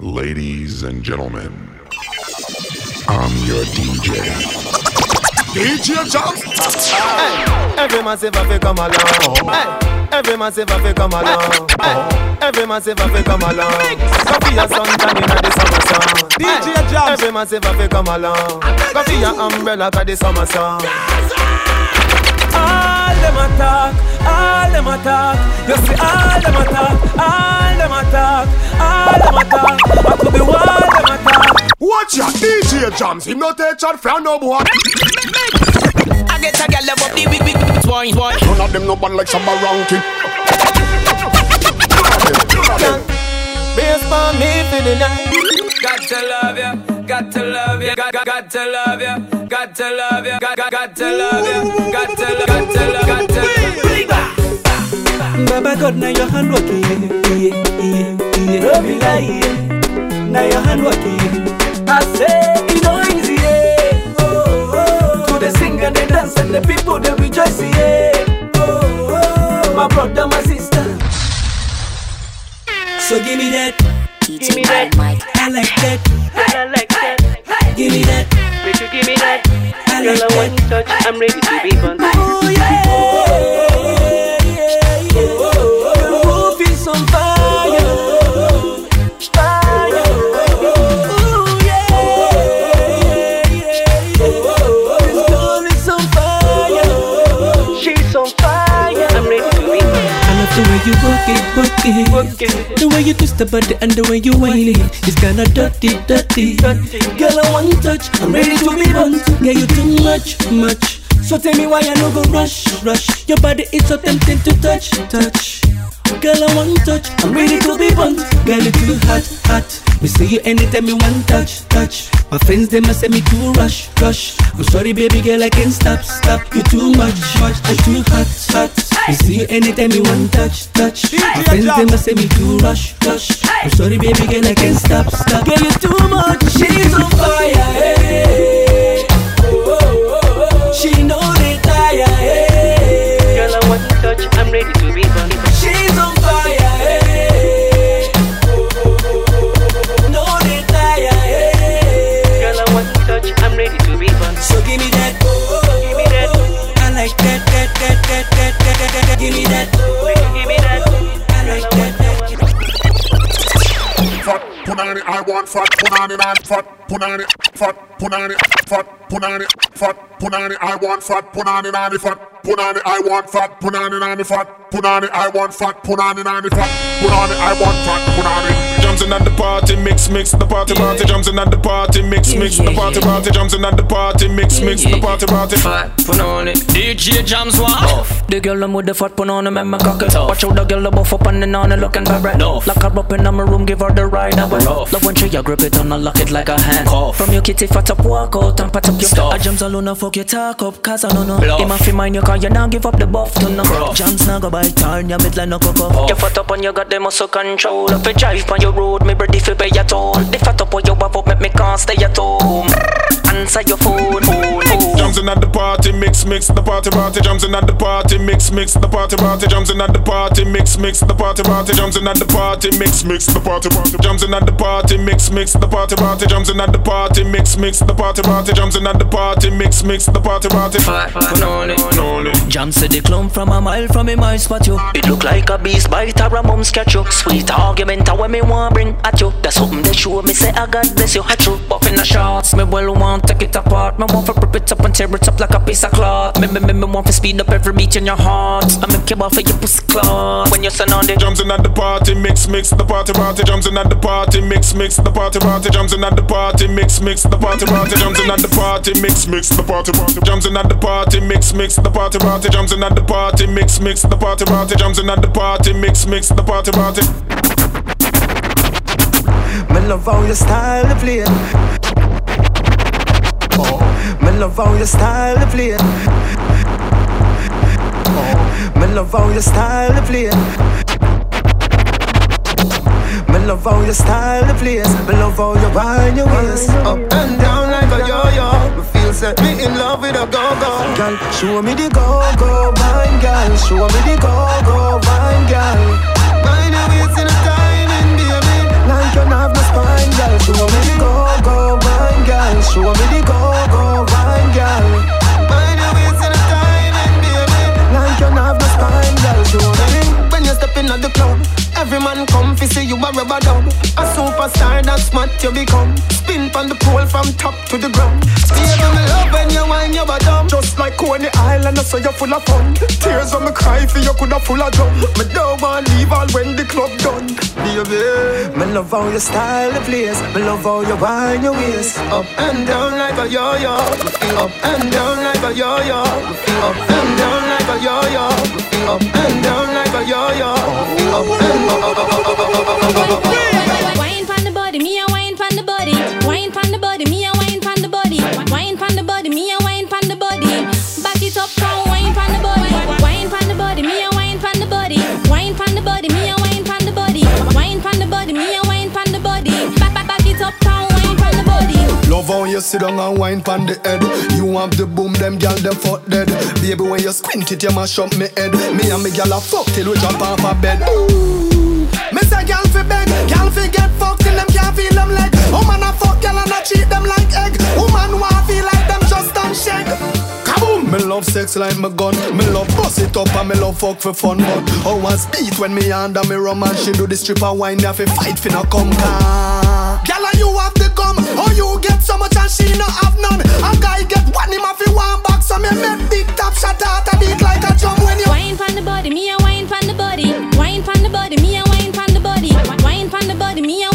Ladies and gentlemen, I'm your DJ. DJ Jams. Hey, every massive have to come along. Hey, every massive have to come along. Hey, every massive have to come along. Go for your sunshine in the summer sun. DJ Hey, Jams. Every massive have to come along. Go for your umbrella 'cause the summer sun. All them attack, all them attack. You see all them attack, all them attack, all them attack. I could be all them attack. Watch ya, DJ Jams. Him no take chat from no boy. I get a gal love up the big big twine twine. None of them no bad like some ranking. Based on me for the night. Got to love ya, got to love ya, got, got, got to love ya, got to love ya, got, got, got to love ya, got to love, got to love, got to Baba God, now your hand working, yeah, yeah, yeah. Love you like, yeah. Now your hand working, yeah. I say, it no easy, yeah. Oh, oh. To the sing and the dance and the people they rejoice, yeah. Oh, oh. My brother, my sister. So give me that, Give me that. I like that. I like that. Give me that, Make you give me that. I Girl, like I want that. touch. I'm ready to be fun. Oh yeah, yeah, The way you twist the body and the way you whine it. It's kinda dirty, dirty. Girl, I want touch. I'm ready to be bunt. Yeah, you too much, much. So tell me why I no go rush, rush. Your body is so tempting to touch, touch. Girl, I want touch. I'm ready to be bunt. Girl, you too hot, hot. Me see you anytime you want touch, touch. My friends they must say me too rush, rush. I'm sorry, baby girl, I can't stop, stop. You too much, much. I'm too hot, hot. Me see you anytime you want touch, touch. My friends they must say me too rush, rush. I'm sorry, baby girl, I can't stop, stop. Girl, you too much. She's on fire, hey. Fat punani, man. Fat punani, fat punani, fat punani, fat punani, I want fat punani, nani fat punani, I want fat punani, nani fat punani, I want fat punani, nani fat punani, I want fat punani. Jumps in at the party, mix, mix the party, party. Jumps in at the party, mix, mix the party, party. Jumps in at the party, mix, mix the party, party. Fat, put on it. DJ Jams one. The girl I'm with the fat put on him and my cock it Watch out the girl buff up and on and looking vibrant Love. Lock her up in my room, give her the ride away Rough. Love when she a grip it and I lock it like a hand Cough. From your kitty fat up, walk out and pat up your Stuff. I jams alone and fuck your talk up Cause I don't know Bluff. Him a fi mind you cause you now give up the buff to no Rough. Jams now go by turn your midline no cock up You fat up and you got the muscle control If you drive on your road, me ready fi pay your toll The fat up on you have up, make me can't stay at home Answer your phone, phone, phone Jumps in at the party, mix, mix the party, party. Jumps in at the party, mix, mix the party, party. Jumps in at the party, mix, mix the party, party. Jumps in at the party, mix, mix the party, party. Jumps in at the party, mix, mix the party, party. Jumps in at the party, mix, mix the party, party. Jumps in at the party, mix, mix the party, party. Fat, put on it. On it. Jam said the clown from a mile from a mile spot you. It look like a beast bite or a mum's catch you. Sweet argument a when me want bring at you. That's something they show me say I God bless you. Hat you buff in the shots. Me well want take it apart. Me want to rip it up and tear it up like a piece of cloth. Me me me me want to speed up every beat in your heart. I make you off for your pussy cloth. When you stand on the Jumps in at the party, mix, mix the party, party. Jumps in at the party, mix, mix the party, party. Jumps in at the party, mix, mix the party, party. Jumps in at the party, mix, mix the party, party. Jumps in at the party, mix, mix the party, party. Jumps in at the party, mix, mix the party, party. Jumps in at the party, mix, mix the party, party. Me love how your style to play. Oh, me love how your style to play. Oh, me love how your style to play. Me love how your style to play. Me love how you wind your waist up and down like a yo-yo. Me feel set me in love with a go-go. Girl, show me the go-go, wine, girl. Show me the go-go, wine, girl. Wind your waist in become. Spin from the pole from top to the ground. Baby, me love when you wine your bottom. Just like Coney Island, I say you're full of fun. Tears when me cry for you coulda full of drum. Me don't want leave all when the club done. Baby, me love how you style the place. Me love how you wine your waist up and down like a yo-yo. Up and down like a yo-yo. Up and down like a yo-yo. Up and down like a yo-yo. Up and Wine Wine pon the body, me a wine pon the body. Wine pon the body, me a wine pon the body. Back it up, come wine pon the body. Wine pon the body, me a wine pon the body. Wine pon the body, me a wine pon the body. Wine pon the body, me a wine pon the body. Back back back it up, come wine pon the body. Love how you sit down and wine pon the head. You have the boom, them gal them fuck dead. Baby, when you squint it, you mash up me head. Me and me gal a fuck till we jump off a bed. Ooh. Me say gal fi beg, gal fi get fucked feel them leg. Woman a fuck gal and a treat them like egg. Woman want feel like them just done shake. Kaboom! Me love sex like my gun. Me love bust it up and me love fuck for fun. But how one speed when me under me rum and she do the stripper wine. Have to fight fi no come. Gal and you have the gum. How you get so much and she no have none. A guy get one him have fi one back so me make big top shot out a beat like a drum when you. Wine pon the body, me a wine pon the body. Wine pon the body, me a wine pon the body. Wine pon the body, me a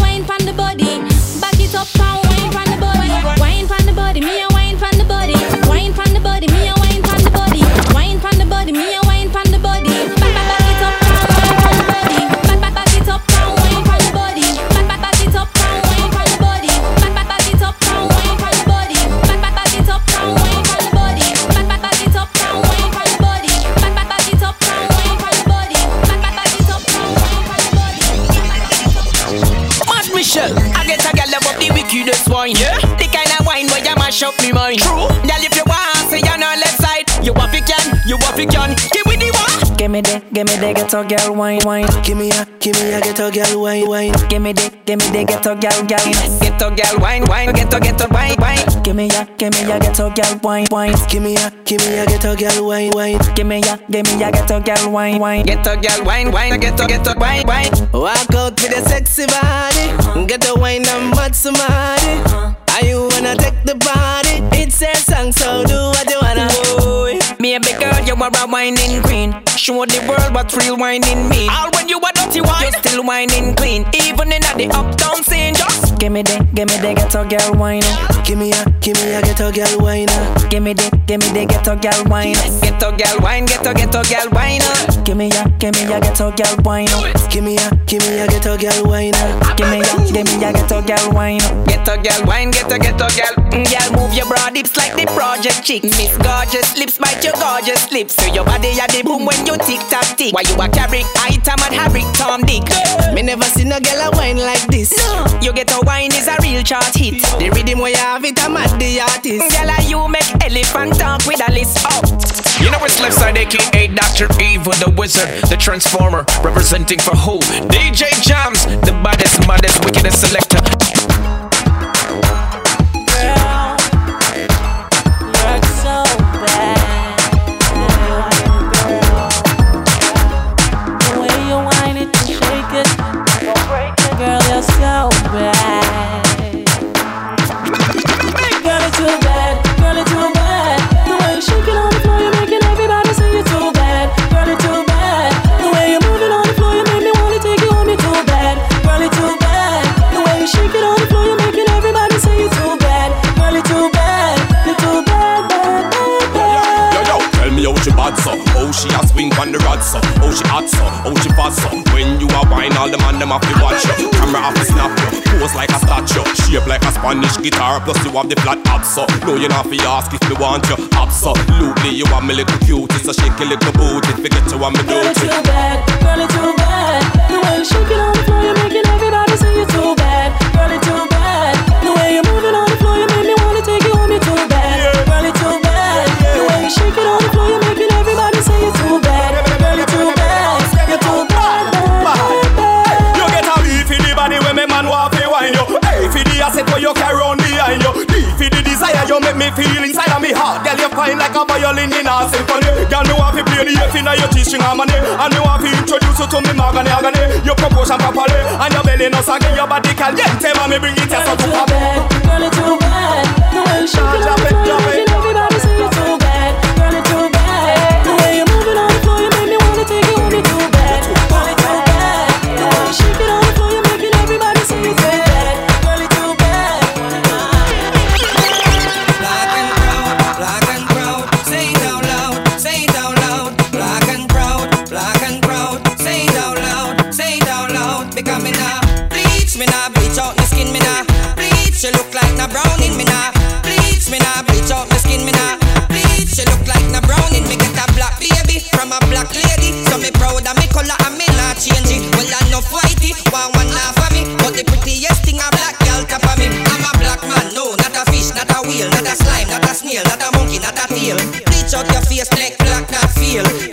mash up me mind. True. Girl, if you want, say you're on left side. You want fi can, you want fi can. Give me the one. Give me the, give me the ghetto girl wine, wine. Give me a, give me a ghetto girl wine, wine. Give me the, give me the ghetto girl, girl. Ghetto girl wine, wine. Ghetto ghetto wine, wine. Give me a, give me a ghetto girl wine, wine. Give me a, give me a ghetto girl wine, wine. Give me a, give me a ghetto girl wine, wine. Ghetto girl wine, wine. Ghetto ghetto wine, wine. Walk out with a sexy body. Get the wine and mad somebody. Are you wanna take the body? It's a song, so do what you wanna. Boy, me a big girl, you are a whining queen. Show the world what real whining mean. All when you a dirty wine, you still whining clean. Even in the uptown scene, just Give me the, give me the ghetto girl wine. Give me a, give me a ghetto girl wine. Give me the, give me the ghetto girl wine. Ghetto girl wine, ghetto ghetto girl wine. up. Give me a, give me a ghetto girl wine. up. Give me a, give me a ghetto girl wine. up. Give me a, give me a ghetto girl wine. up. Ghetto girl wine, ghetto ghetto girl. Mm, Girl, move your broad hips like the project chick. Miss gorgeous lips, bite your gorgeous lips. So your body a the boom when you tick tock tick. Why you a carry item and Harry Tom Dick? Me never seen a girl a wine like this. You get a wine is a real chart hit. The rhythm where you have it, I'm at the artist. Girl, and you make elephant talk with a list. Oh. You know it's left side, aka Dr. Evil, the wizard, the transformer, representing for who? DJ Jams, the baddest, maddest, wickedest selector. She a swing on the rod so. How she hot so, how she fast so. When you a wine, all the man them have to watch you. Camera have to snap you, pose like a statue. Shape like a Spanish guitar, plus you have the flat abs so. No, you not fi ask if me want you Absolutely, you want me little cutie So shake your little booty, forget you want me Girl, you're duty. too bad. Girl, you're too bad. The way you shake it on the floor, you're making everybody say you're too bad. Girl, you're too bad. Want fi wine you A for the asset where you carry on behind you D for the desire you make me feel inside of me heart. Girl you fine like a violin in a symphony. Girl me want fi play the F inna your G-string harmony. And me want to introduce you to me mahogany agony. Your proportion properly And your belly no saggy Your body caliente me bring it here so to pop Girl, it's too bad. The way you fish, not a slime, not a snail, not a monkey, not a tail. Bleach out your face, neck black, not feel.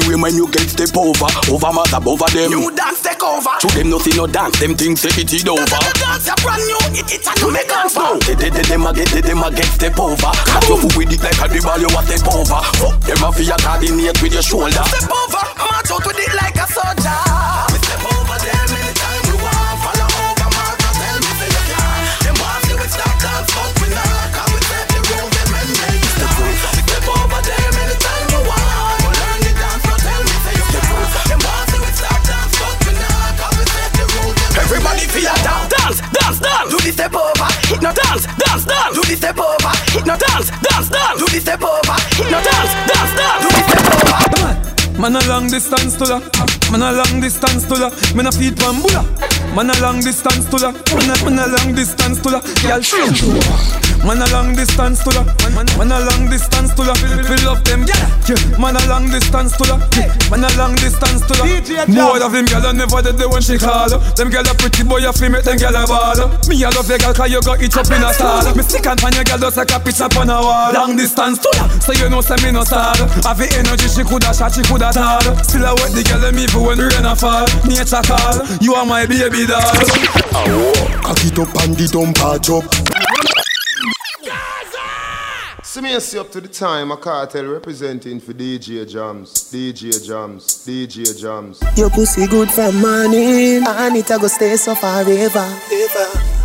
The way when you get step over. Over mass above them. You dance take over. To them nothing no dance. Them things say it is over. Dance a brand new, it it a new make us No, they, they, they, them a get, they, them a get step over. Cut your foot with it like a dribble, you a step over. Fuck them a fear coordinate with your shoulder. Step over, march out with it like a soldier. Everybody feel dance, dance, dance, dance. Do the step over, hit no Dance, dance, dance. Do the step over, hit no Dance, dance, dance. Do the step over, hit no Dance, dance, dance. Do the step over. Man a long distance to la Man a long distance to la Man a feed bambula Man a long distance to la Man a, man a long distance to la Girl show Man a long distance to la Man, man, man a long distance to la We love them yeah. yeah. Man a long distance to la Man a long distance to la More of them gyal a never dead when she call Them gyal a pretty boy a fi make them gyal a ball Me a love your gyal 'cause you got it up in a stall. Me stick and pan your gyal just like a picture on a wall. Long distance to la So you know say me no sad. Have the energy she coulda shot she coulda tall. Still I wet the gyal them even when rain a fall. Nature call You are my baby doll. Cock it up and the dump patch up. See me see up to the time, a cartel representing for DJ Jams, DJ Jams, DJ Jams. Your pussy good from morning And it a go stay so forever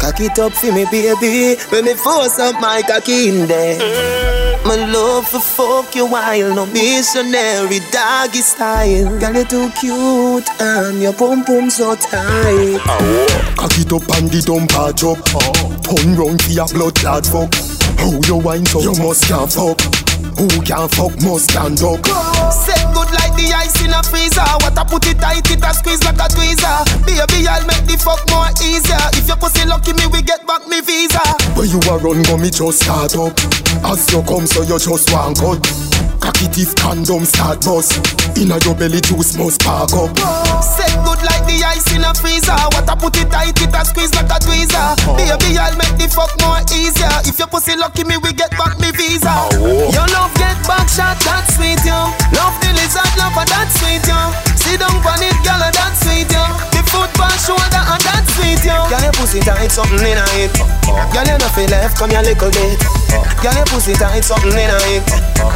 Cock it up for me baby When me force up my cocky in there My love for fuck you while No missionary doggy style Girl you too cute And your pum pum so tight Oh. Cock it up and the dump patch up. Turn round for your blood clot fuck. How you wine so you must can't fuck. Who can fuck must stand up. Set good like the ice in a freezer What I put it tight, it a squeeze like a tweezer Baby, I'll make the fuck more easier If your pussy lucky me, we get back me visa Where you a run, go me just start up. As you come, so you just want cut. Cocky teeth condom start bust. Inna your belly juice must spark up. Set good like the ice in a freezer What I put it tight, it a squeeze like a tweezer Baby, I'll make the fuck more easier If your pussy lucky me, we get back me visa Your love get back shot, that's sweet, yo. Love the lizard, love that's sweet, yo. Sit down on it, girl, that's sweet, yo foot on shoulder, and that's sweet, yo Girl, your pussy tight, something in a it Girl, you not feel left, come here little bit Girl, your pussy tight, something in a it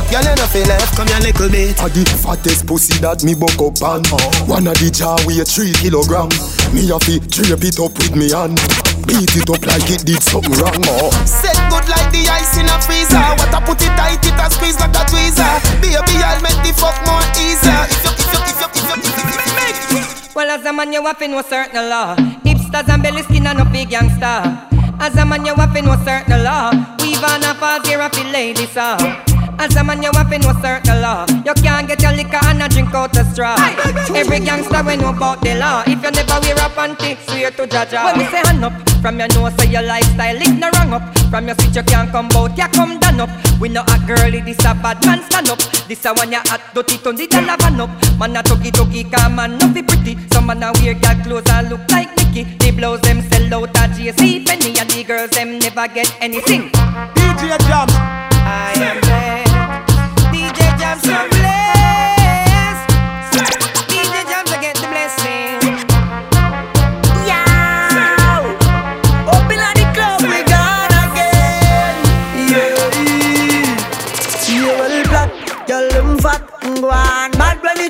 Girl, you not feel left, come here little bit A the fattest pussy that me buck up on. One of the jar weigh three kilogram. Me a fi drape it up with me hand. Beat it up like it did something wrong. Oh. Set good like the ice in a freezer What I put it tight, it a squeeze like a tweezer Baby, I'll make the fuck more easier If you, if you, if you, if you, if you, if you make it Well, as a man, you to know certain law. Hipsters and belly skin and no big gangster. As a man, you to know certain law. Weave on a falls here, feel ladies, ah. As a man, you to know certain law. You can't get your liquor and a drink out the straw. Every gangster we know about the law. If you never wear a panty, swear to Jaja. When me say hand up, from your nose, say your lifestyle is no wrong up. From your switch, you can't come out, you come down up. We know a girlie, this a bad man stand up. This a one you hot, dirty, turn the dollar van up. Man a tuggy tuggy, come man, no be pretty. Some man a wear girl clothes and look like Mickey. The blows them sell out at JC Penney, and the girls them never get anything. DJ Jam. I am blessed. DJ Jam so blessed.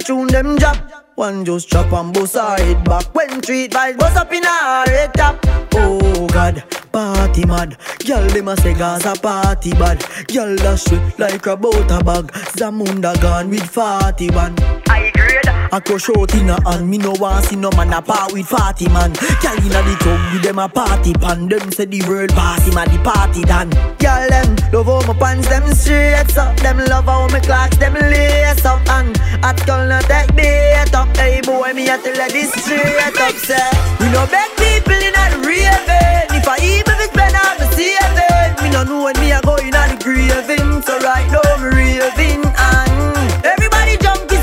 Tune them drop. One just chop and her head back when treat vibes bust up in her head top. Oh God, party mad. Girl them a say Gaza party bad. Girl dash it like a butter bag. Zamunda gone with 41. I crush out in a hand. Me no want see no man a part with 40 man. Girl inna the club with them a party pan. Them say the world party man the party done. Girl them love how my pants them straight up. Them love how my clocks them lace up. And at girl no take bait up. Hey boy me a tell this straight up. Say we no beg people inna the raving. If I even if spend all my saving, me no know when me a go inna the graving. So right now me raving and everybody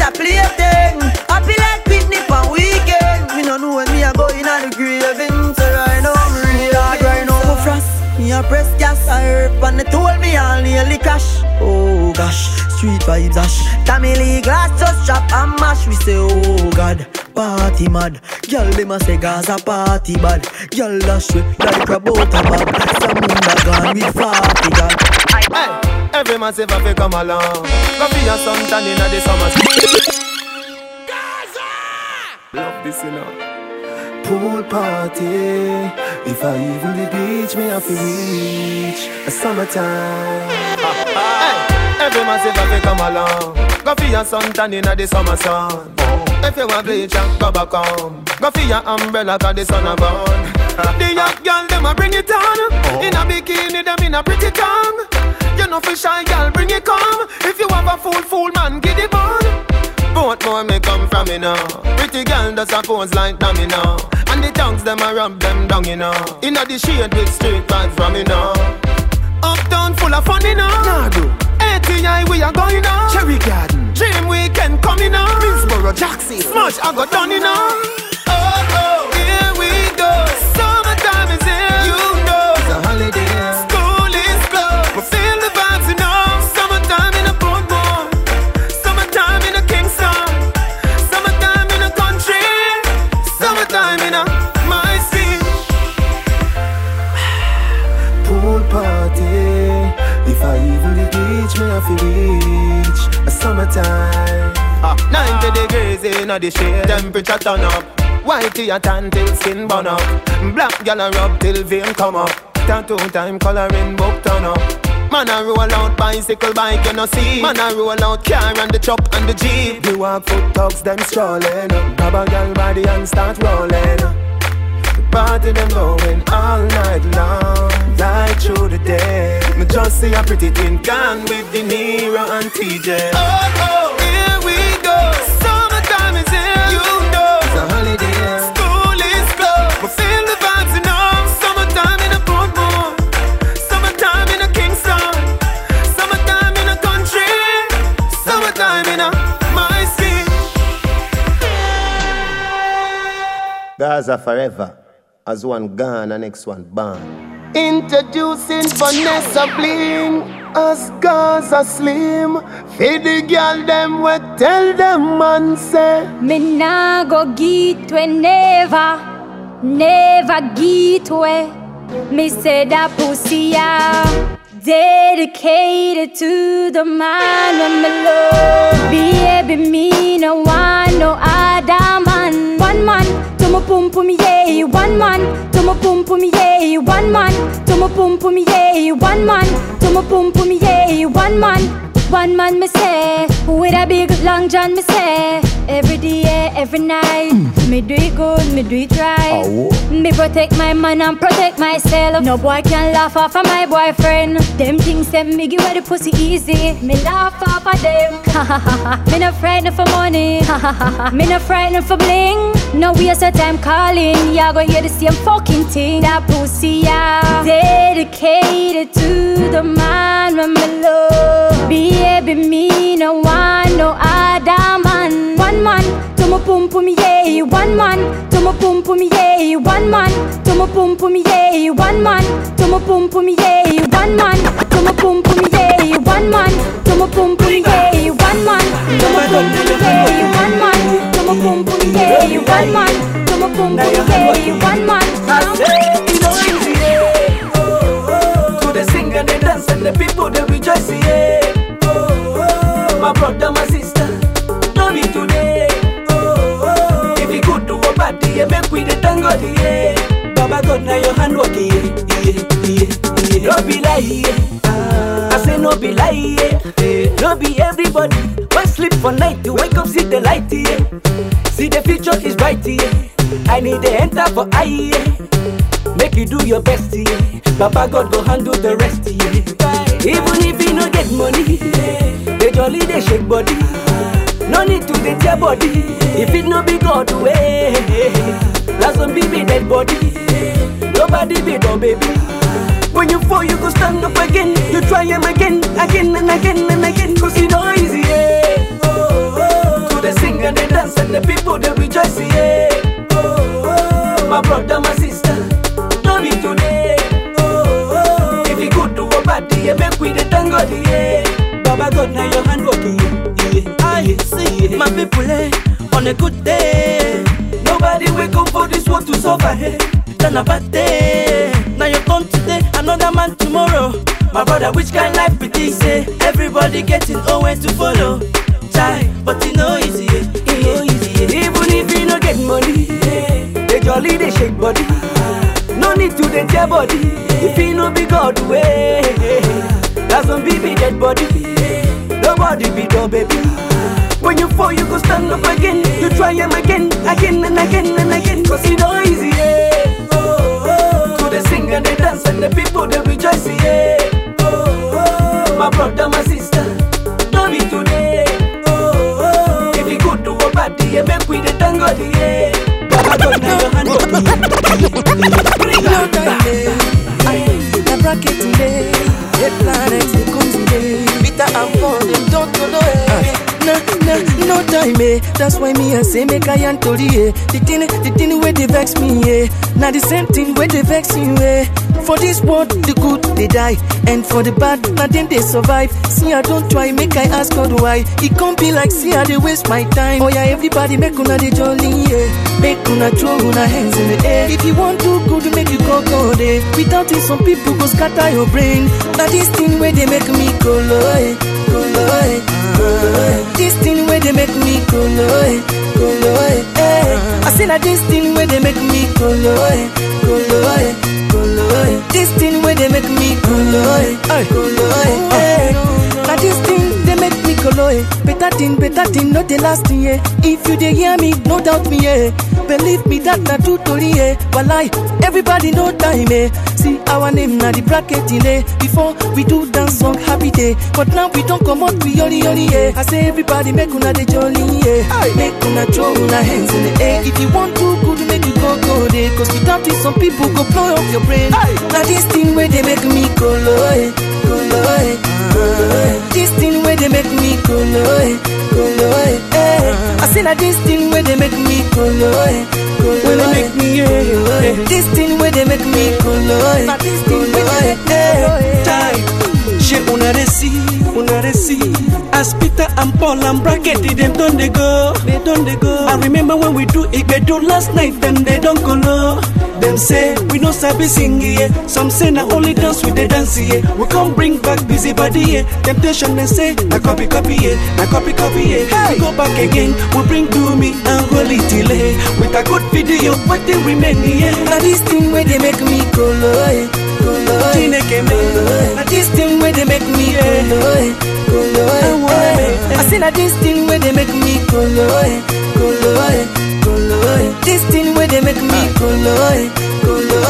a plaything. Happy like picnic on weekend. Me no know when me a go inna the graving. So right now me real hard. Right now me frost. Me a press gas. I herb and they told me I'll nearly crash. Oh gosh, street vibes ash. Tammy Lee glass just chop and mash. We say oh God, party mad. Girl them a say Gaza party bad. Girl dash with like a butter bag. Samunda gone with forty God. Hey, every massive have to come along. Go be your sun tan inna the summer. Gaza. Love this, you know. Pool party. If I even the beach, me have to reach a summertime. Hey, every massive have to come along. Go for your sun tan inna the summer sun. If you want bleach, and go back home. Go for your umbrella 'cause the sun a burn. The young girl them a bring it on. Oh. In a bikini, them in a pretty tongue. You know for shy girl, bring it come. If you have a fool, fool man, get it on. Both more may come from me now. Pretty girl does a pose like dumb, you know. And the tongues them a rub them down, you know. Inna the shade with straight vibes from me now. Uptown full of fun, you know. Nah, do. ATI we are going on. Cherry Garden. Dream weekend coming on. Minsboro, Jackson. Smash I got done, you know. To reach a summertime. Ah, 90 degrees in the shade, temperature turn up. Whitey a tan till skin burn up. Black gal a rub till vein come up. Tattoo time coloring book turn up. Man a roll out bicycle bike you no see. Man a roll out car and the truck and the jeep. You walk foot thugs, them strolling. Grab a gal body and start rolling. The party them going all night long, right through the day. Me just see a pretty thing gone with De Niro and TJ. Oh, oh, here we go. Summertime is here. You know. It's a holiday. School is closed. We feel the vibes, you know. Summertime in a Portmore. Summertime in a Kingston. Summertime in a country. Summertime in a my city. Gaza forever. As one gone, the next one born. Introducing Vanessa Bling as Gaza Slim. Feed the girl them we tell them man say. Me nah go get we never, never get we. Me say that pussy ah, dedicated to the man when me love. Baby, me no want no other man. One man to my pum pum yeah, one man. To my pum pum yeah, one man. To pum pum yeah, one man. To pum pum yeah, one man. One man me say, With a big long john, me say Every day, every night. Mm. Me do it good, me do it right. Me protect my man and protect myself. No boy can laugh off of my boyfriend. Them things say me give away the pussy easy. Me laugh off of them. Me no frightened for money. Me no frightened for bling No waste of time calling Y'all gonna hear the same fucking thing That pussy, yeah Dedicated to the man when me love Baby, me no want no other man. One man to my pum pum yeah. One man to my pum pum yeah. One man to my pum pum yeah. One man to my pum pum yeah. One man to my pum pum yeah. One man to my pum pum yeah. One man to my pum pum yeah. One man to my pum yeah One man to my pum pum yeah One man I say it no easy, yeah. Oh, oh, to the sing and the dance and the people they rejoice, yeah. Oh, oh, my brother, my sister, don't be today. Oh, oh, if you good to a party, yeah, make we the thank God, yeah. Baba God, now your hand work, yeah, yeah, yeah, yeah. No be lie, yeah. I say no be lie, yeah. No be everybody. Why sleep for night to wake up, see the light, yeah. See the future is bright. I need to enter for yeah. Make you do your best. Papa God go handle the rest. Even if you no get money, they jolly they shake body. No need to dey tear body. If it no be God way, that's some baby dead body. Nobody be no baby. When you fall, you go stand up again. You try him again, again and again and again. And the dance and the people they rejoice, yeah. Oh, oh. My brother, my sister, don't be today. Oh, oh. If you good to a party, yeah, make we the thank God, yeah. Baba God, now your hand working, yeah. yeah. I see my people, eh, on a good day. Nobody wake up for this world to suffer, eh. Then a bad day. Now your turn today, another man tomorrow. My brother, which kind life be this? Eh? Everybody getting always to follow. Try, but it no easy, eh. Get money, eh, they jolly they shake body. No need to dey tear body. If you no be God way, that's some baby dead body. Nobody be no baby. When you fall, you go stand up again. You try him again, again and again and again. Cause it no easy, yeah. Oh, oh. To the sing and the dance and the people they rejoice, make we the thank God, yeah. Baba God, now your hand up. Bring No time. Aye, the bracket today. Red planets, they come today. Bitter and poor, them don't go eh. No, no, no time, eh. That's why me I say make I and tori, eh. The thing, the thing where they vex me, eh. Now the same thing where they vex you, eh. For this world, the good they die, and for the bad, them they survive. See I don't try, make I ask God why. It can't be like see I they waste my time. Oh yeah, everybody make una they jolly, yeah. Make una throw una hands in the air. If you want to good, make you go go there. Without it, some people go scatter your brain. Now this thing where they make me go low, eh, go low, eh, go low, eh. This thing where they make me go low, eh, go low, eh, eh. I say that this thing where they make me go low, eh, go eh, This thing where they make me go low, go low, eh, eh. Now this thing they make me eh. Better thing, better thing, not the last thing, yeah. If you dey hear me, no doubt me, yeah. Believe me that na true story, yeah. Walai, everybody know time, eh. See our name na the bracket in eh. Before we do dance song happy day, but now we don't come out we yoli yoli, yeah. I say everybody make una the jolly, yeah. Make una throw una hands in the air. If you want to good, make you go go there. Cause without it, some people go blow up your brain. Now this thing where they make me go low, eh. Go low, eh. Go low, eh. This thing where they make me go low, eh. Go low, eh. eh. I say that this thing where they make me go low, eh. When they make me, yeah, yeah. This thing where they make me cool. This thing where they make me yeah una dey see. As Peter and Paul and Bracket, them don't they go, they don't they go. I remember when we do Igbedo last night, them they don't go low. Them say we no sabi sing yeah. Some say na only dance with the dance. We come bring back busy body yeah. Temptation they say na copy copy yeah, na copy copy yeah. We go back again, we bring do me and holy delay with a good video. What they remain yeah. Now this thing where they make me go low, eh. Go low. Chineke me. Now this thing where they make me go low, eh. colo. I seen a this thing where they make me. This thing where they make me colo, eh, colo.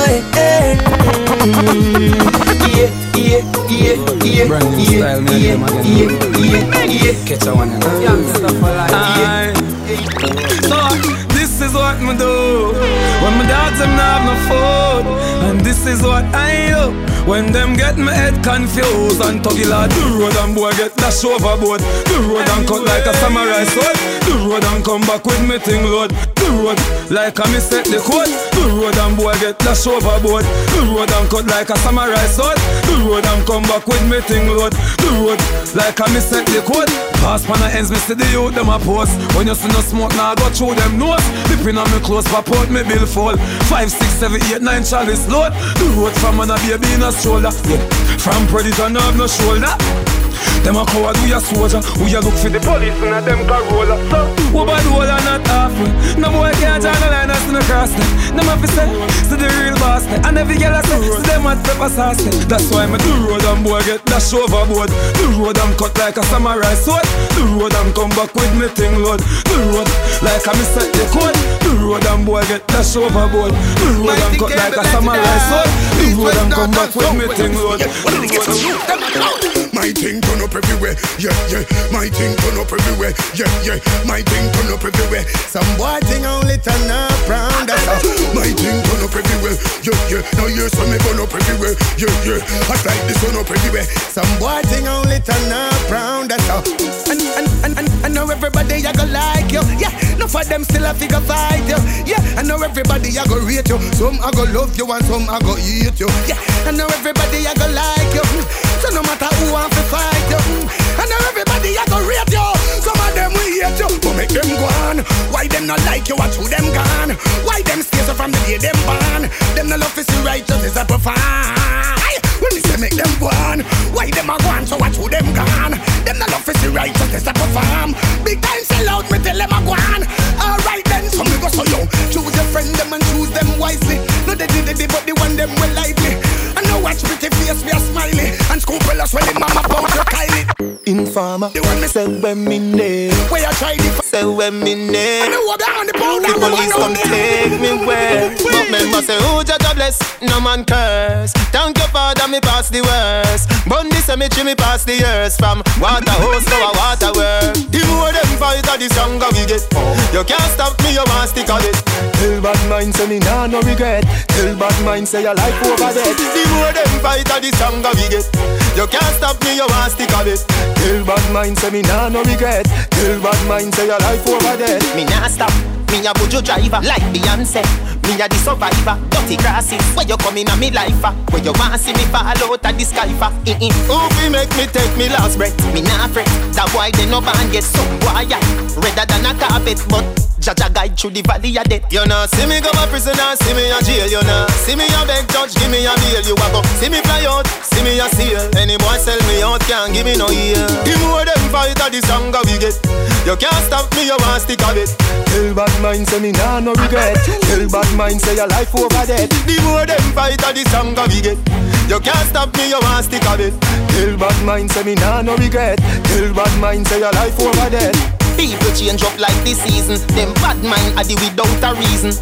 Yeah, yeah, yeah, yeah, Brand new yeah, style, me yeah, and them again. yeah, yeah, yeah. Catch a one. Aye. So this is what me do when my dogs them not have no food, and this is what I do. When them get my head confused and tuggy lad the road and boy get dash overboard. The road and cut like a samurai sword. The road and come back with me thing load. The road like a set the code. The road and boy get dash overboard. The road and cut like a samurai sword. The road and come back with me thing load. The road like a set the code Pass pan the ends, me see the youth them a post. When you see no smoke, now I go through them nose. Dipping on me clothes, pop out me bill fall Five, six, seven, eight, nine chalice load. The road from an a baby in a stroller. Yeah. From predator, no have no shoulder them a coward, we a soldier. We a look for the police and a them Corolla So, who bad whole and not awful. No boy can't join the line us in the cross them have to say, see the real boss. Them And every girl I say, see them at pepper sauce. Them That's why me do road and boy get dash overboard. The road I'm cut like a samurai sword. The road I'm come back with me thing load. The road like a me set the code. The road and boy get dash overboard. The road I'm cut like a samurai sword. The road I'm come back with me thing load. The My thing turn up everywhere, yeah, yeah. My thing turn up everywhere, yeah, yeah. My thing turn up everywhere. Some boy thing only turn up round all. My thing turn up everywhere, yeah, yeah. Now you saw me turn up everywhere, yeah, yeah. I like this turn up everywhere. Some boy thing only turn up round all. And and and and I know everybody I go like you, yeah. No for them still a figure fight you, yeah. I know everybody I go rate you. Some I go love you and some I go hate you, yeah. I know everybody I go like you. So no matter who want to fight you, I know everybody I go rate you. Some of them will hate you, but make them go on. Why them not like you? Watch who them gone. Why them stay so from the day them born? Them no love to see righteousness a profile. When me say make them go on, why them a go on? So watch who them gone. Them no love to see righteousness a perform. Big time sell out, me tell them a go on. Alright then, so me go so young. Choose your friend them and choose them wisely. No they did it, but the one them well lively. And now watch pretty face, we are smiley. And us when the mama about your Kylie. Informer, the one me say when me name. Where you try the say when me name. I know what on the powder. The police come take me where. But member say, oh, Jah bless, no man curse. Thank your father, me pass the worst. Bun the cemetery, me pass the years. From water hose to a water work. The more them fight, the stronger we get. You can't stop me, you want stick on it. Tell bad mind, say me nah no regret. Tell bad mind, say your life over dead. The more them fight, the stronger we get. You can't stop me, you want stick on it. Tell bad mind, say me nah no regret. Tell bad mind, say your life over dead. Me nah stop. Me a bujo driver like Beyonce. Me a the survivor. Dirty grasses. Where you coming on me life? ah? Where you want see me fall out of the sky for? Eh. Who fi make me take me last breath? Me nah fret. That boy they no ban yet. Some boy yeah. Redder than a carpet, but Jaja guide through the valley of death. You know, see me go a prison and see me a jail. You know, see me a beg judge, give me a bail. You a go see me fly out, see me a sail. Any boy sell me out, can't give me no ear. The more them fight, the stronger we get. You can't stop me, you want stick a bit. Tell bad mind say me nah no regret. Tell bad mind say your life over dead. The more them fight, the stronger we get. You can't stop me, you want stick a it. Tell bad mind say me nah no regret. Tell bad mind say your life over dead. People change up like the season. Them bad mind are the without a reason.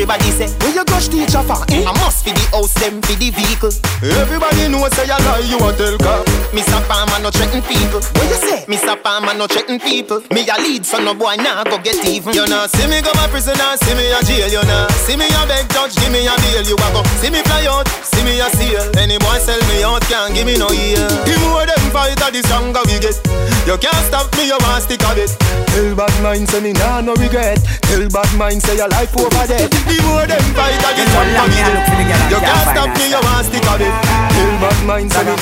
Everybody say, Where you gosh teacher for? Eh? I must be the house, them be the vehicle. Everybody know say you lie, you a tell cop. Mr. Palmer no threaten people. What you say? Mr. Palmer no threaten people. Me a lead, so no boy nah go get even. You know, see me go a prison and see me a jail. You know, see me a beg judge, give me a bail. You a go see me fly out, see me a sail. Any boy sell me out, can't give me no ear. The more them fight, the stronger we get. You can't stop me, you want stick of it. Tell bad mind say me nah no regret. Tell bad mind say your life over dead. The more them fight, the stronger we get. You can't stop me, you want stick a bit. Tell bad mind say me.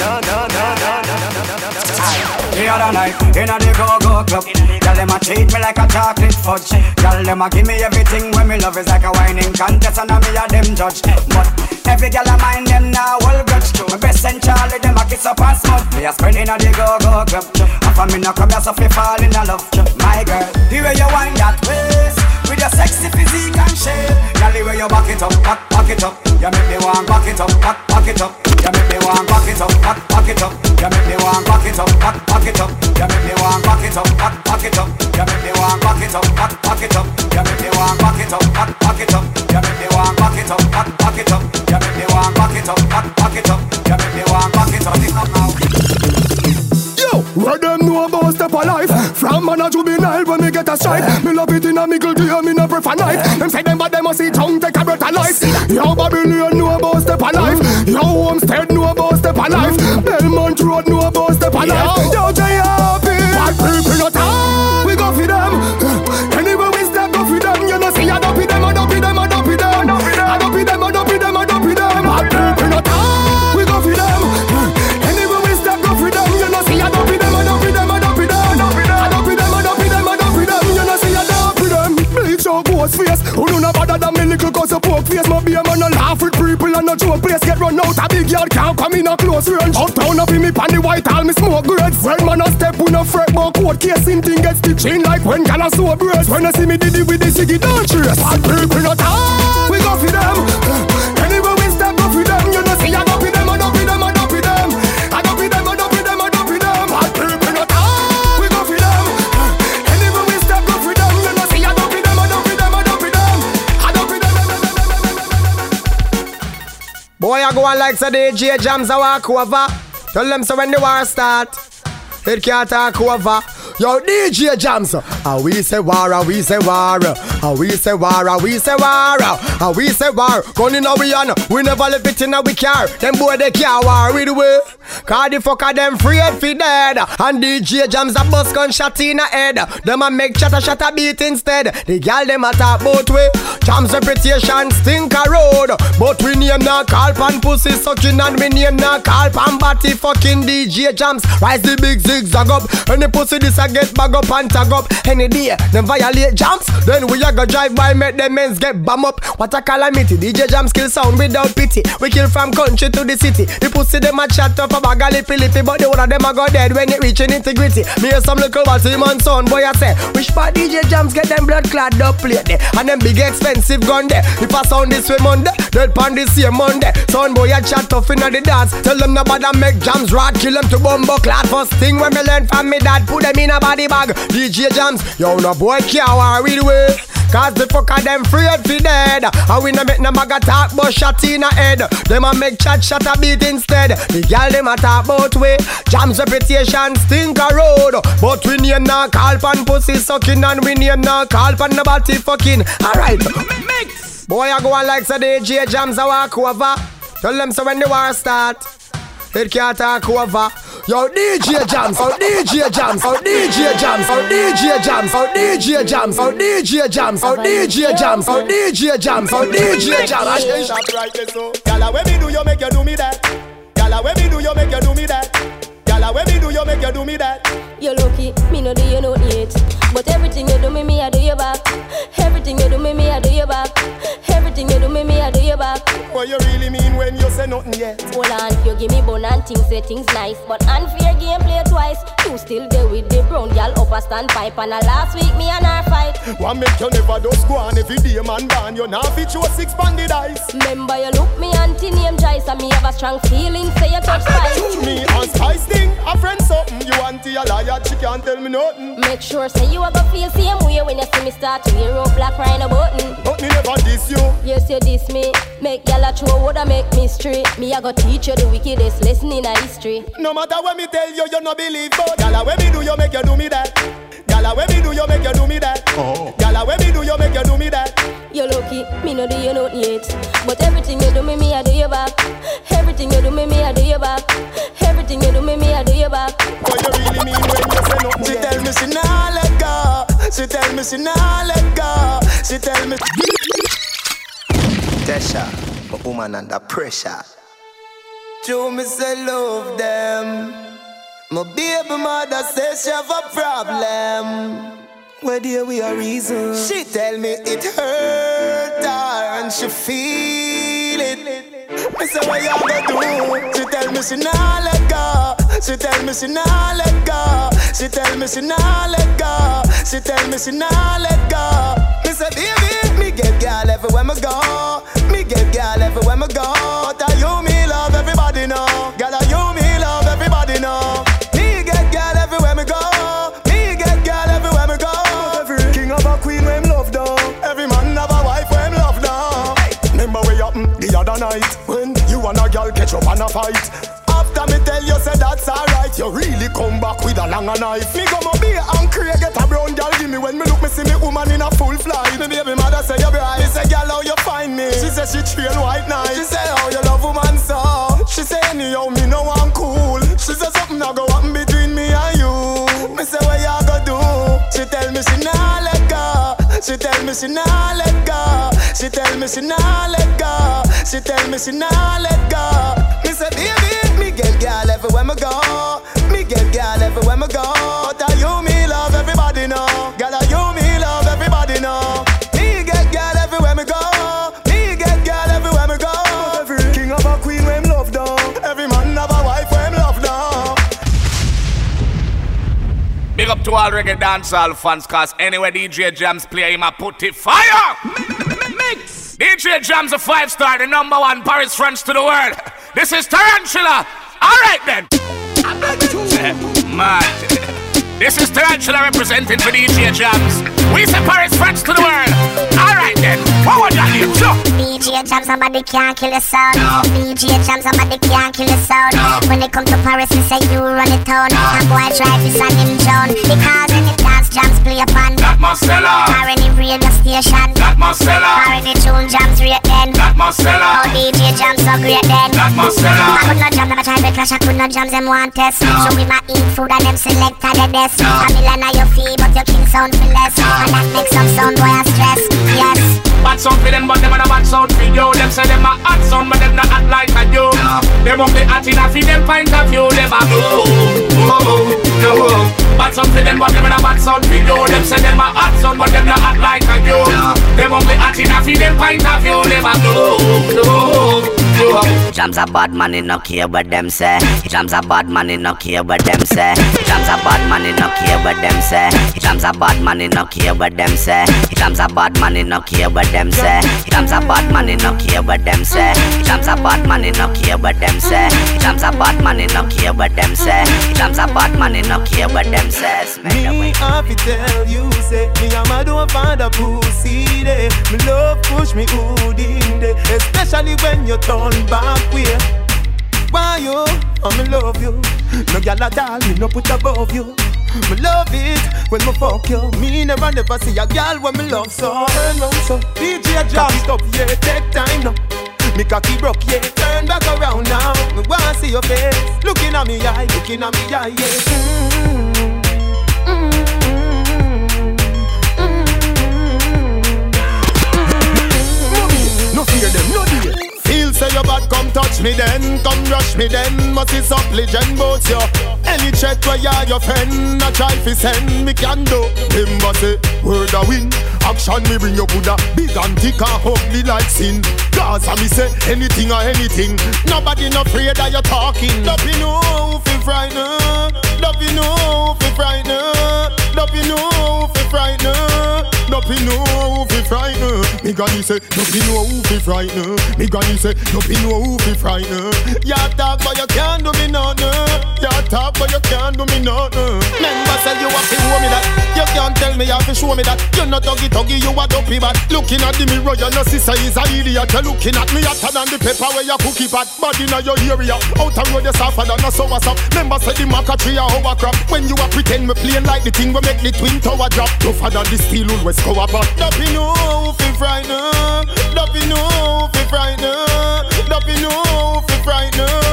The other night, in a the go-go club Girl, them a treat me like a chocolate fudge Girl, them a give me everything when me love is like a whining contest And a me a them judge But every girl a mind them now all grudge My best and Charlie, them a kiss up and smudge Me a spread in a the go-go club And for me no come here so fi fall in a love My girl, the way you wind that waist with your sexy physique and shape the way you back it up, back, back it up You make me want back it up, back, back it up You make me want back it up, back, back it up. You make me want back it up, back, back it up. You make me want back it up, back, back it up. You make me want back it up, back, back it up. You make me want back it up, back, back it up. You make me want back it up, back, back it up. You make me want back it up, back, back it up. You make me want back it up, back, back it up. Yo, where them know about step of life? From man a juvenile when me get a strike. Me love it in a mickle day, me no prefer night. Them say them but them must see tongue take a breath of life. Yo, Babylon know about step of life. Yo, Homestead know about step of life. Belmont Road know about step of life. Yo, J.R.P. Bad people no time. Run out. A big yard can't come in a close range. Uptown up in me pan the white all me smoke grades. When man a step with no fret but court case in thing get stitched in like when can a sew braids. When I see me did it with the ciggy don't trace. Bad people not talk. We go for them. Boy, I go on like say DJ Jams a walk over. Tell them so when the war start, it can't talk over. Yo, DJ Jams, ah we say war, ah we say war, ah we say war, ah we say war, ah we say war. Gun in we on, we never leave it in we car. Them boy they can't war with the way. Cause the fucker them afraid fi dead. And DJ Jams a bust gun shot in a head. Them a make chatter chatter beat instead. The gal them a talk both way. Jams reputation stink a road. But we name now call pan pussy sucking and we name now call pan body fucking DJ Jams. Rise the big zigzag up. Any pussy this a get bag up and tag up. Any day them violate Jams. Then we a go drive by make them men's get bam up. What a calamity. DJ Jams kill sound without pity. We kill from country to the city. The pussy them a chat up a bag lippy lippy. But the one of them a go dead when it reaching integrity. Me hear some little batty man son boy I say. Which part DJ Jams get them blood clad up plate. And them big expensive gun there. If I sound this way Monday, dead pan this same Monday. Son boy a chat tough inna the dance. Tell them nobody make jams rod, kill them to bumbo clad. First thing when me learn from me dad, put them in a body bag. DJ Jams, yo no boy can't war with way. Cause the fucker them afraid fi dead And we no make no maga talk but shot in a head Them a make chat shot a beat instead The gal them a talk bout way Jams reputation stink a road. But we name now call pan pussy sucking And we name now call pan the body fucking. Alright. Mix Boy I go on like say DJ Jams a walk over. Tell them so when the war start it can't talk over. Yo, DJ Jams, oh DJ Jams, oh DJ Jams, oh DJ Jams, oh DJ Jams, oh DJ Jams, oh DJ Jams, oh DJ Jams, oh DJ Jams. Gala, when me do you make you do me that? Gala, when me do you make you do me that? You lucky, me no do you no yet. But everything you do me, me I do you back. Everything you do me, me I do you back. Everything you do me, me I do you back. What you really mean when you say nothing yet? Hold on, you give me bone and things say things nice. But unfair game play twice. You still there with the brown girl up a standpipe. And a last week me and her fight. One make you never do go on every day man ban. You now fit you six banded eyes. Remember you look me auntie name Joyce and me have a strong feeling say you touch spice. Me and Spice thing, a friend something. You auntie a liar, she can't tell me nothing. Make sure say you a go feel same way when you see me start to wear up black crying a button. Mm. But me never diss you. Yes, you diss me. Make y'all a throw would make me straight. Me I go teach you the wickedest lesson in a history. No matter what me tell you, you no believe. But gala, when me do you make you do me that? Gala, when me do you make you do me that? Oh. Gala, when me do you make you do me that? You lucky, me no do you nothing yet. But everything you do me, me I do you back. Everything you do me, me I do you back. Everything you do me, me I do you back. What you really mean when you say nothing? She tell me she nah let go. She tell me she nah let go. She tell me. Tesha, a woman under pressure. Joe me say love them. My baby mother says she have a problem. Where dear we are reason. She tell me it hurt her and she feel it. Me say what you gonna do? She tell me she nah let go. She tell me she nah let go. She tell me she nah let go. She tell me she nah let go. Me say baby, me get girl everywhere me go. Me get girl everywhere me go. I you me night when you and a girl catch up and a fight. After me tell you say that's alright, you really come back with a longer knife. Me go and Craig get a brown girl give me when me look me see me woman in a full flight. Me baby mother say you bright. Me say girl how you find me? She say she trail white night. She say how you love woman so. She say anyhow me know I'm cool. She say something now go happen between me and you. Me say what you go do? She tell me she nah let go. She tell me she nah let go. She tell me she nah let go. She tell me she nah let go. Me say baby, me get girl everywhere me go. Me get girl everywhere me go. But are you Big up to all reggae dancehall fans, cause anywhere DJ Jams play him, I put it fire! Mix! DJ Jams a five star, the number one Paris French to the world. This is Tarantula. Alright then. Mad. This is Tarantula representing for DJ Jams. We say Paris French to the world. Alright then. What would that name? Sure. DJ Jam, somebody can't kill the sound. DJ Jam, somebody can't kill the sound. When they come to Paris, they say you run it town. And boy drive this on him Joan. Because any dance jams play upon. That must sell out. Or any radio station. That must sell out. Or any tune jams rate then. That must sell out. DJ Jam so great then. That must sell out. I could not jam, never try to clash. I could not jam, them want test. Show me my eat food and them select the best. A million on your fee, but your king sound for less. And that makes some sound boy a stress. Yes. Bad sound for them, but them a bad sound you. Them say them a hot sound, but them not hot like a you. Them only hot enough for them point of view. Them a oh, oh, oh, oh. Bad sound for them, but them a bad sound you. Them say them a hot sound, but them not hot like a you. Them only hot enough for them point of view. Them a oh, oh. Jams a bad man, he no care what them say. Jams a bad man, he no care what them say. Jams a bad man, he no care what them say. Jams a bad man, he no care what them say. Jams a bad man, he no care what them say. Jams a bad man, he no care what them say. Jams a bad man, he no care what them say. Jams a bad man, he no care what them say. Jams a bad man, he no care what them says. Me to tell you, say Me and my don't find a pussy day Me love push me hood in day Especially when you turn back way Why you? Oh, me love you No gyal at all, me no put above you Me love it when me fuck you Me never never see a gyal when me love so Turn round so DJ Jam it yeah, take time now me cocky broke, yeah. Turn back around now. Me wanna see your face. Looking at me eye, looking at me eye, yeah. Mm-hmm. Mm-hmm. Mm-hmm. No fear them, no dear. Feel say you bad, come touch me then, come rush me then. Must is up legend boats yo. Any chat where you your friend, a try fi send me can do. Remember say word a win, action me bring you Buddha. Big and thick and ugly like sin. Cause I me say anything or anything. Nobody no afraid that you're talking. Don't be no fi frightened. Don't be no fi frightened. Don't be no fi frightened. Don't be no fi frightened. Me granny say, don't be no fi frightened. Me granny say, don't be no fi frightened. You talk but you can't do me nothing. You talk but you can't do me nothing. Remember say you have to show me that. You can't tell me you have to show me that. You're not tuggy tuggy, you a dopey bad. Looking at the mirror, you no sister is a idiot. You're looking at me hotter than the pepper where you cookie pot. Body in your area, out a road you suffer than a sour sap. Remember say the maca tree a hovercraft. When you a pretend me playing like the thing we make the twin tower drop. Tougher than the steel wool back. Don't be no fi frightened. Don't be no fi frightened. Don't be no fi frightened.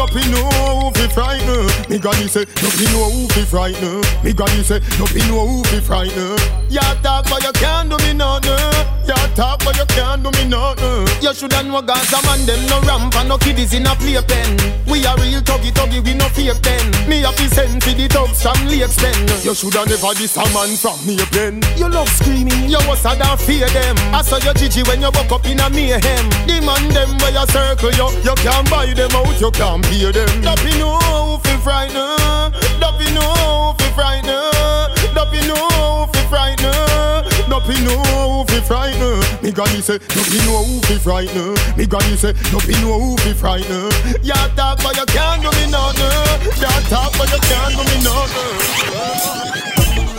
Don't be no fi frightened. Me granny say, don't be no fi frightened. Me granny say, don't be no fi frightened. You talk but you can't do me nothing. You talk but you can't do me nothing. You shoulda know Gaza man them no ramp and no kiddies in a playpen. We a real tuggy tuggy, we no fake pen. Me a fi send fi the thugs from Lake Sten. You shoulda never diss a man from me pen. You love screaming, you was a than fear them. I saw you Gigi when you woke up in a mayhem. The man them where you circle you, you can't buy them out, you can't pay them. Don't be no fi frightened. Don't be no fi frightened. Don't be no fi frightened. Don't be no fi frightened. Me granny say, don't be no fi frightened. Me granny say, don't be no fi frightened. You talk but you can't do me nothing. You talk but you can't do me nothing.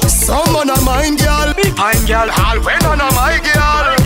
Someone a mind girl, I'm girl, all when on a my girl.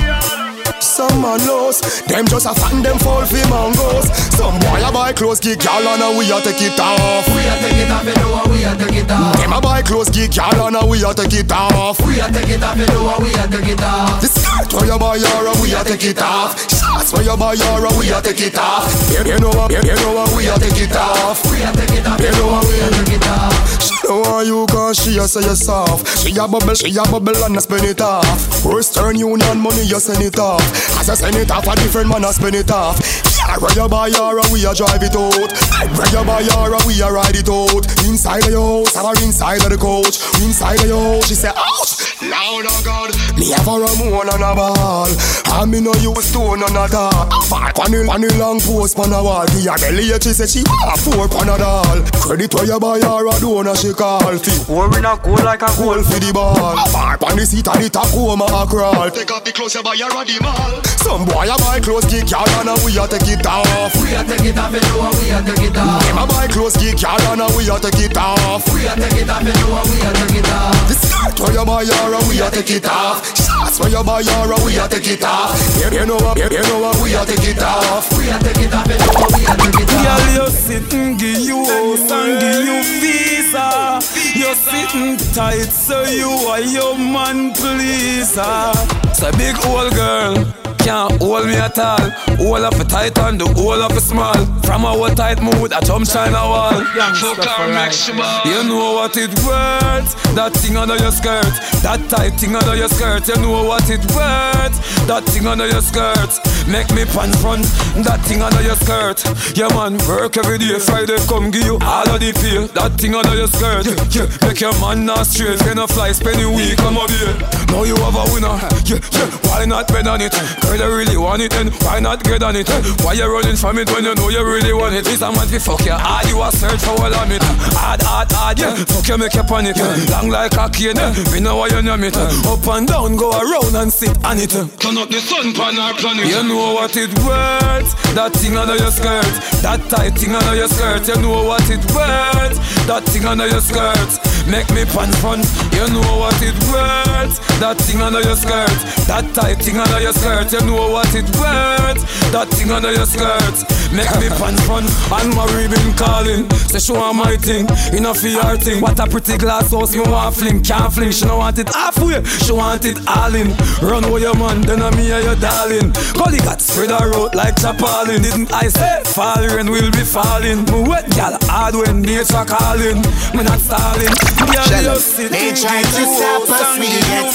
Some man lost, them just a fan them fall for mangoes. Some boy a buy clothes, kick y'all and we a take it off. We a take it off, you know we a take it off. Them a buy clothes, kick y'all and we a take it off. We a take it off, you know we a take it off. The skirt where you buy your we a take it off. Shots where you buy your we a take it off. You, know you, know we a take it off. We a take it off, you know we a take it off. She don't want you cause she a say you soft. She a bubble, she a bubble and a spin it off. Western Union money you send it off. As I send it off, a different man a spin it off. Yeah, ride you buy your we a drive it out. Ride you buy your we a ride it out. Inside your house or inside of the coach. Inside your house, she say ouch. Lord of God, me have a Ramon and a ball. And me no use stone on a dog. Far on the, on the long post on a wall. The a belly she say she want four pan a doll. Credit where you buy her a donor she call. Fi pour in a cool like a goal for the ball. Far on the seat of the Tacoma a crawl. Take off the clothes you buy her a the mall. Some boy a buy clothes kick y'all and we a take it off. We a take it off, you know we a take it off. Them a buy clothes kick y'all and we a take it off. We a take it off, you know we a take it off. The skirt where you buy her a we a take it off. Shots where you buy her we a take it off. You, know what, you, know what, we a take it off. We a take it off, you know we a take it off. Girl, you sitting, give you house and give you visa. You're sitting tight, so you are your man pleaser. Ah. It's a big old girl. Can't hold me at all. All of a tight and the whole of a small. From our tight mood, I jump China wall. Fuck our maximum. You know what it worth. That thing under your skirt. That tight thing under your skirt. You know what it worth. That thing under your skirt. Make me pants front. That thing under your skirt. Yeah man, work every day. Friday come give you all of the pay. That thing under your skirt. Yeah, yeah. Make your man not straight. Gonna fly, spend a week. Come up here. Now you have a winner. Yeah, yeah. Why not bet on it? Girl, you really want it, then why not get on it? Why you running from it when you know you really want it? This a man fi fuck you hard, you a search for all of it. Hard, hard, hard, yeah. Fuck you, make you panic. Long like a cane, me know why you name it. Up and down, go around and sit on it. Turn up the sun pan our planet. You know what it worth. That thing under your skirt, that tight thing under your skirt. You know what it worth. That thing under your skirt, make me pants fun. You know what it worth. That thing under your skirt, that tight thing under your skirt. You know what it worth. That thing under your skirt, make me pants fun. And Marie been calling, say show her my thing, in a fear thing. What a pretty glass house, me want fling, can't fling. She don't want it halfway, she want it all in. Run with your man, then I'm me and your darling. Gully got spread her out like chapalin. Didn't I say fall rain will be falling? Me wet gal hard when nature calling. Me not stalling. Girl, you sitting, They try to stop us, we get.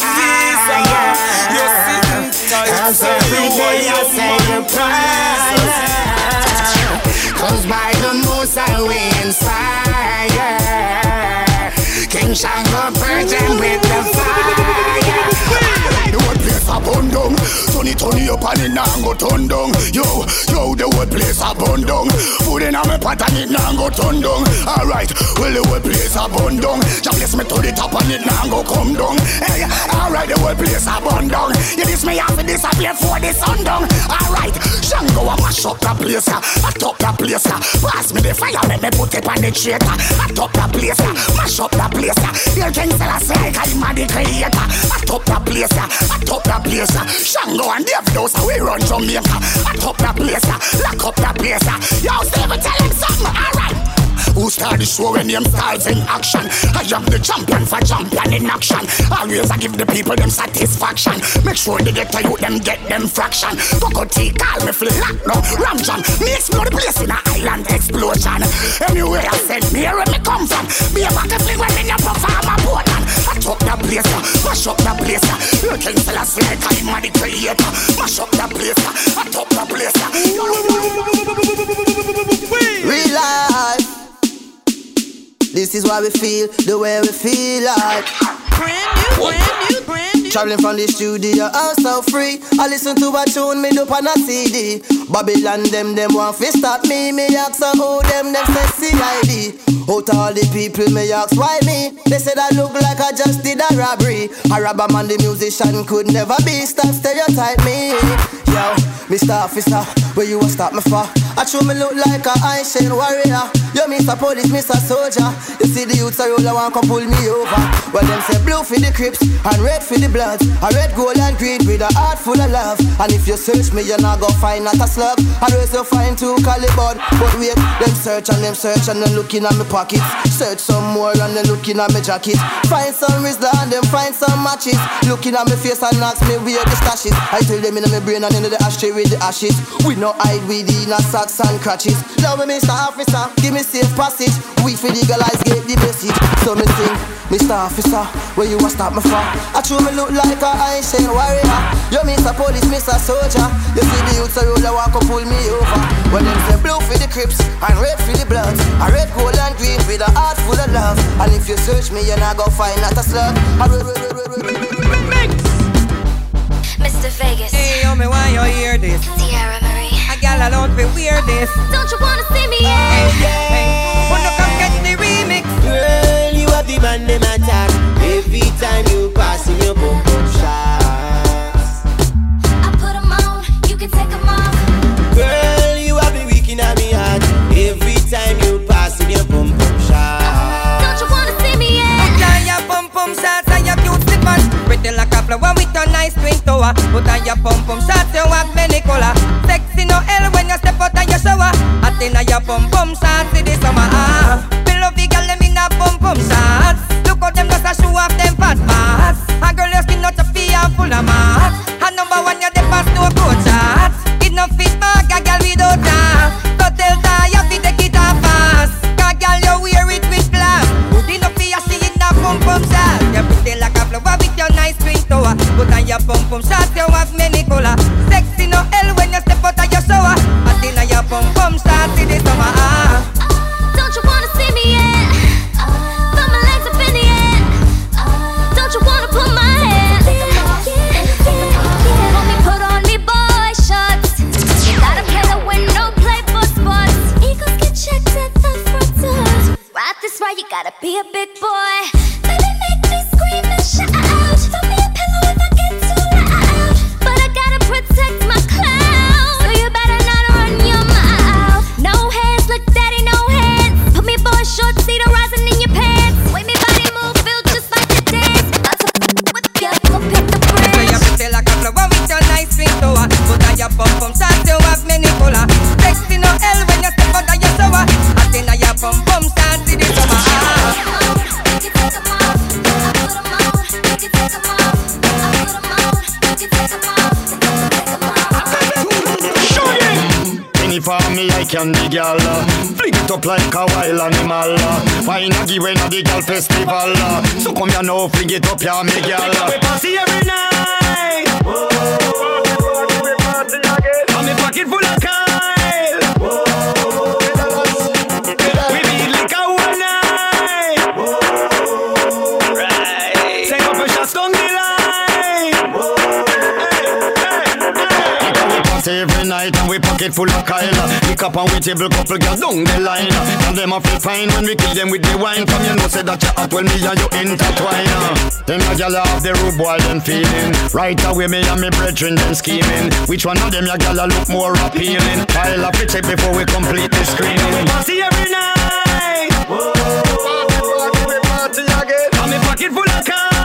You're sitting tight, Cause every I are say your prayers Cause by the most I we inspire King Shango them with the fire place a burn down turn it up and it nah go turn Yo, yo, the whole place a burn down Food in a me pot and it nah go turn Alright, well the whole place a burn down Just bless me to the top and it nah go come down. Hey, alright, the whole place a burn You this me have to disappear for the sun Alright, Shango a mash up the place I top the place Pass me the fire, let me put it on the traitor. I top the place Mash up the place Your king Selassie, I'm the creator. I top the place I top the place uh, Shango and Davidos, we run Jamaica. I top the place uh, Lock up the place uh, Yo, Steve, tell him something, alright who start the show when them stars in action? I am the champion for champion in action. Always I give the people them satisfaction. Make sure they get to you, them get them fraction. Cocoa Tea, call me feel lock no Ramjan. Me explore the place in a island explosion. Anywhere I send me where me come from. Be a back fling when me perform a Portland. I top the place, mash up the place. You can tell us like I'm the creator. Mash up the place, I top the place. Real life. This is why we feel the way we feel like. Brand new, brand new, brand new. Traveling from the studio, I'm so free. I listen to a tune, me up on a CD. Babylon, them, them want to stop me. Me ask who them, them say CID. Out all the people, me ask why me. They said I look like I just did a robbery. A robber man, the musician could never be. Stop stereotype me. Yo, Mr. Officer, where you a stop me for? I show me look like a Ancient warrior. You Mr. Police, Mr. Soldier. You see the youths a roll, I want come pull me over. Well, them say blue for the Crips and red for the Bloods. A red, gold, and green with a heart full of love. And if you search me, you're not gonna find not a slug. Always you find two caliber. But wait, them search and them search and then looking at my pockets. Search some more and then looking at my jacket. Find some Rizla and then find some matches. Looking at my face and ask me where the stash is. I tell them in my brain and in the ashtray with the ashes. We no hide with in a socks and crutches. Now me, Mr. Officer, give me safe passage. We for legalize get the message. So me think, Mr. Officer, where you a stop me for? I true me look like a ancient warrior. You Mr. Police, Mr. Soldier. You see the youths a roll, I walk up pull me over. When them say blue for the Crips and red for the Bloods. A red, gold and green with a heart full of love. And if you search me, you're not gonna find not a slug. Mr. Vegas. Hey, yo, me why you hear this? Sierra Marie. A gal alone be wear this. Don't you wanna see me? Yeah. Hey, yeah. Wanna come catch the remix? Girl, you have the man them attack Every time you pass in your boom boom shots I put 'em on, you can take 'em off. Girl, you have the weak in me heart Every time you pass in your boom boom shots Don't you wanna see me? Yeah. Put on your pum pum shots and your cute slippers. Pretty like a flower with a nice twin tower. Put on your pum pum shots, you have many color. Sexy no hell when you step out of your shower. Hot inna your pum pum shots in the summer. Ah, me love the girl them inna pum pum shots. Them just a show off them fat parts. A girl your skin not a fee and full of marks. For me, I can the gal. Fling it up like a wild animal. Wine a give when a the gal festival. So come here now, fling it up, yeah, me gal. We party every night. And me pocket full of Kyle. We every night and we pocket full of Kyle. Lick up and we table couple girls down the line. And them a feel fine when we kill them with the wine. Come you know say that you hot when me and you intertwine. Them a gyal have the rude boy them feeling. Right away me and me brethren them scheming. Which one of them your gyal a look more appealing? I'll check before we complete the screening. We party every night. We party again. And me pocket full of Kyle.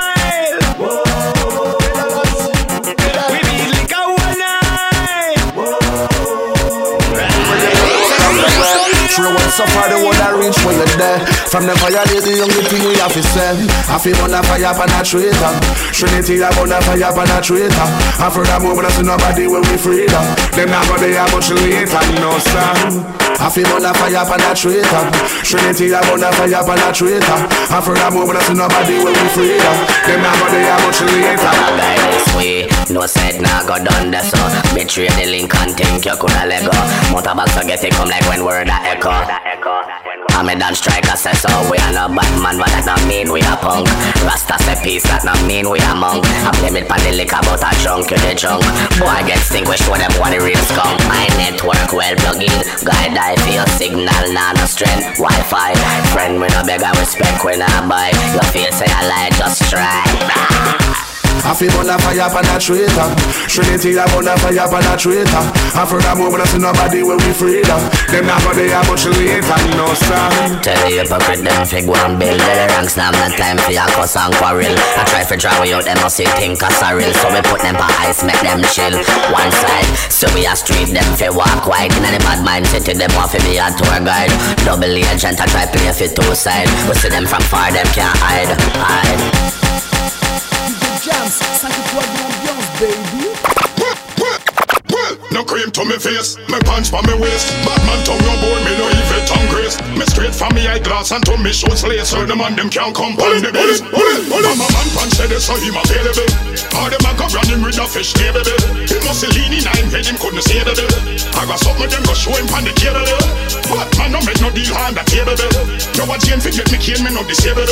True one suffer the one that reach when you're there. From the fire days the only thing we have to say I feel on a fire upon a traitor. Trinity I on a fire upon a traitor. And furthermore when I see nobody when we freedom Them. Not go there much later no sir I feel on a fire upon a traitor. Trinity I on a fire upon a traitor And furthermore when I see nobody when we freedom Them not go there much later guy this way. No said nah go done this so Betray the link and think you coulda let go. Motorbikes so get it come like when word a echo. I'm a dance striker say so We are no bad man but that not mean we a punk. Rasta say peace that not mean we a monk. I blame it pan the liquor but a drunk you the drunk Boy get distinguished when them want the real skunk My network well plug in Guide I feel signal nah no strength? Wi-Fi Friend we no beg I respect we nah buy. You feel say I lie just try I feel on a fire upon a traitor. Trinity, I on a fire upon a traitor. And furthermore, when I see nobody where we freedom. Them not gonna have much later, no son. Tell the hypocrite them fi go and build the ranks Now not time for your cuss and quarrel I try for draw out them must see think as a real So we put them for ice make them chill One side So we a street them fi walk wide In the bad mind city them want fi be a tour guide Double agent I try play fi two side We see them from far them can't hide Hide Jams, 5 étoiles de l'ambiance, baby. No cream to me face, me pants for me waist. Batman tongue no oh, boy, me no even tongue grace. Me straight from me eyeglass and to me shoes lace. So the man them can't come on the base. I'm a man pan said it, so him available. All them a go running with a fish table. He must lean in nine head, him couldn't see the bill. I got something them go show him pan the table. Batman no make no deal on the table. Yo a chain forget me cane, me no disable.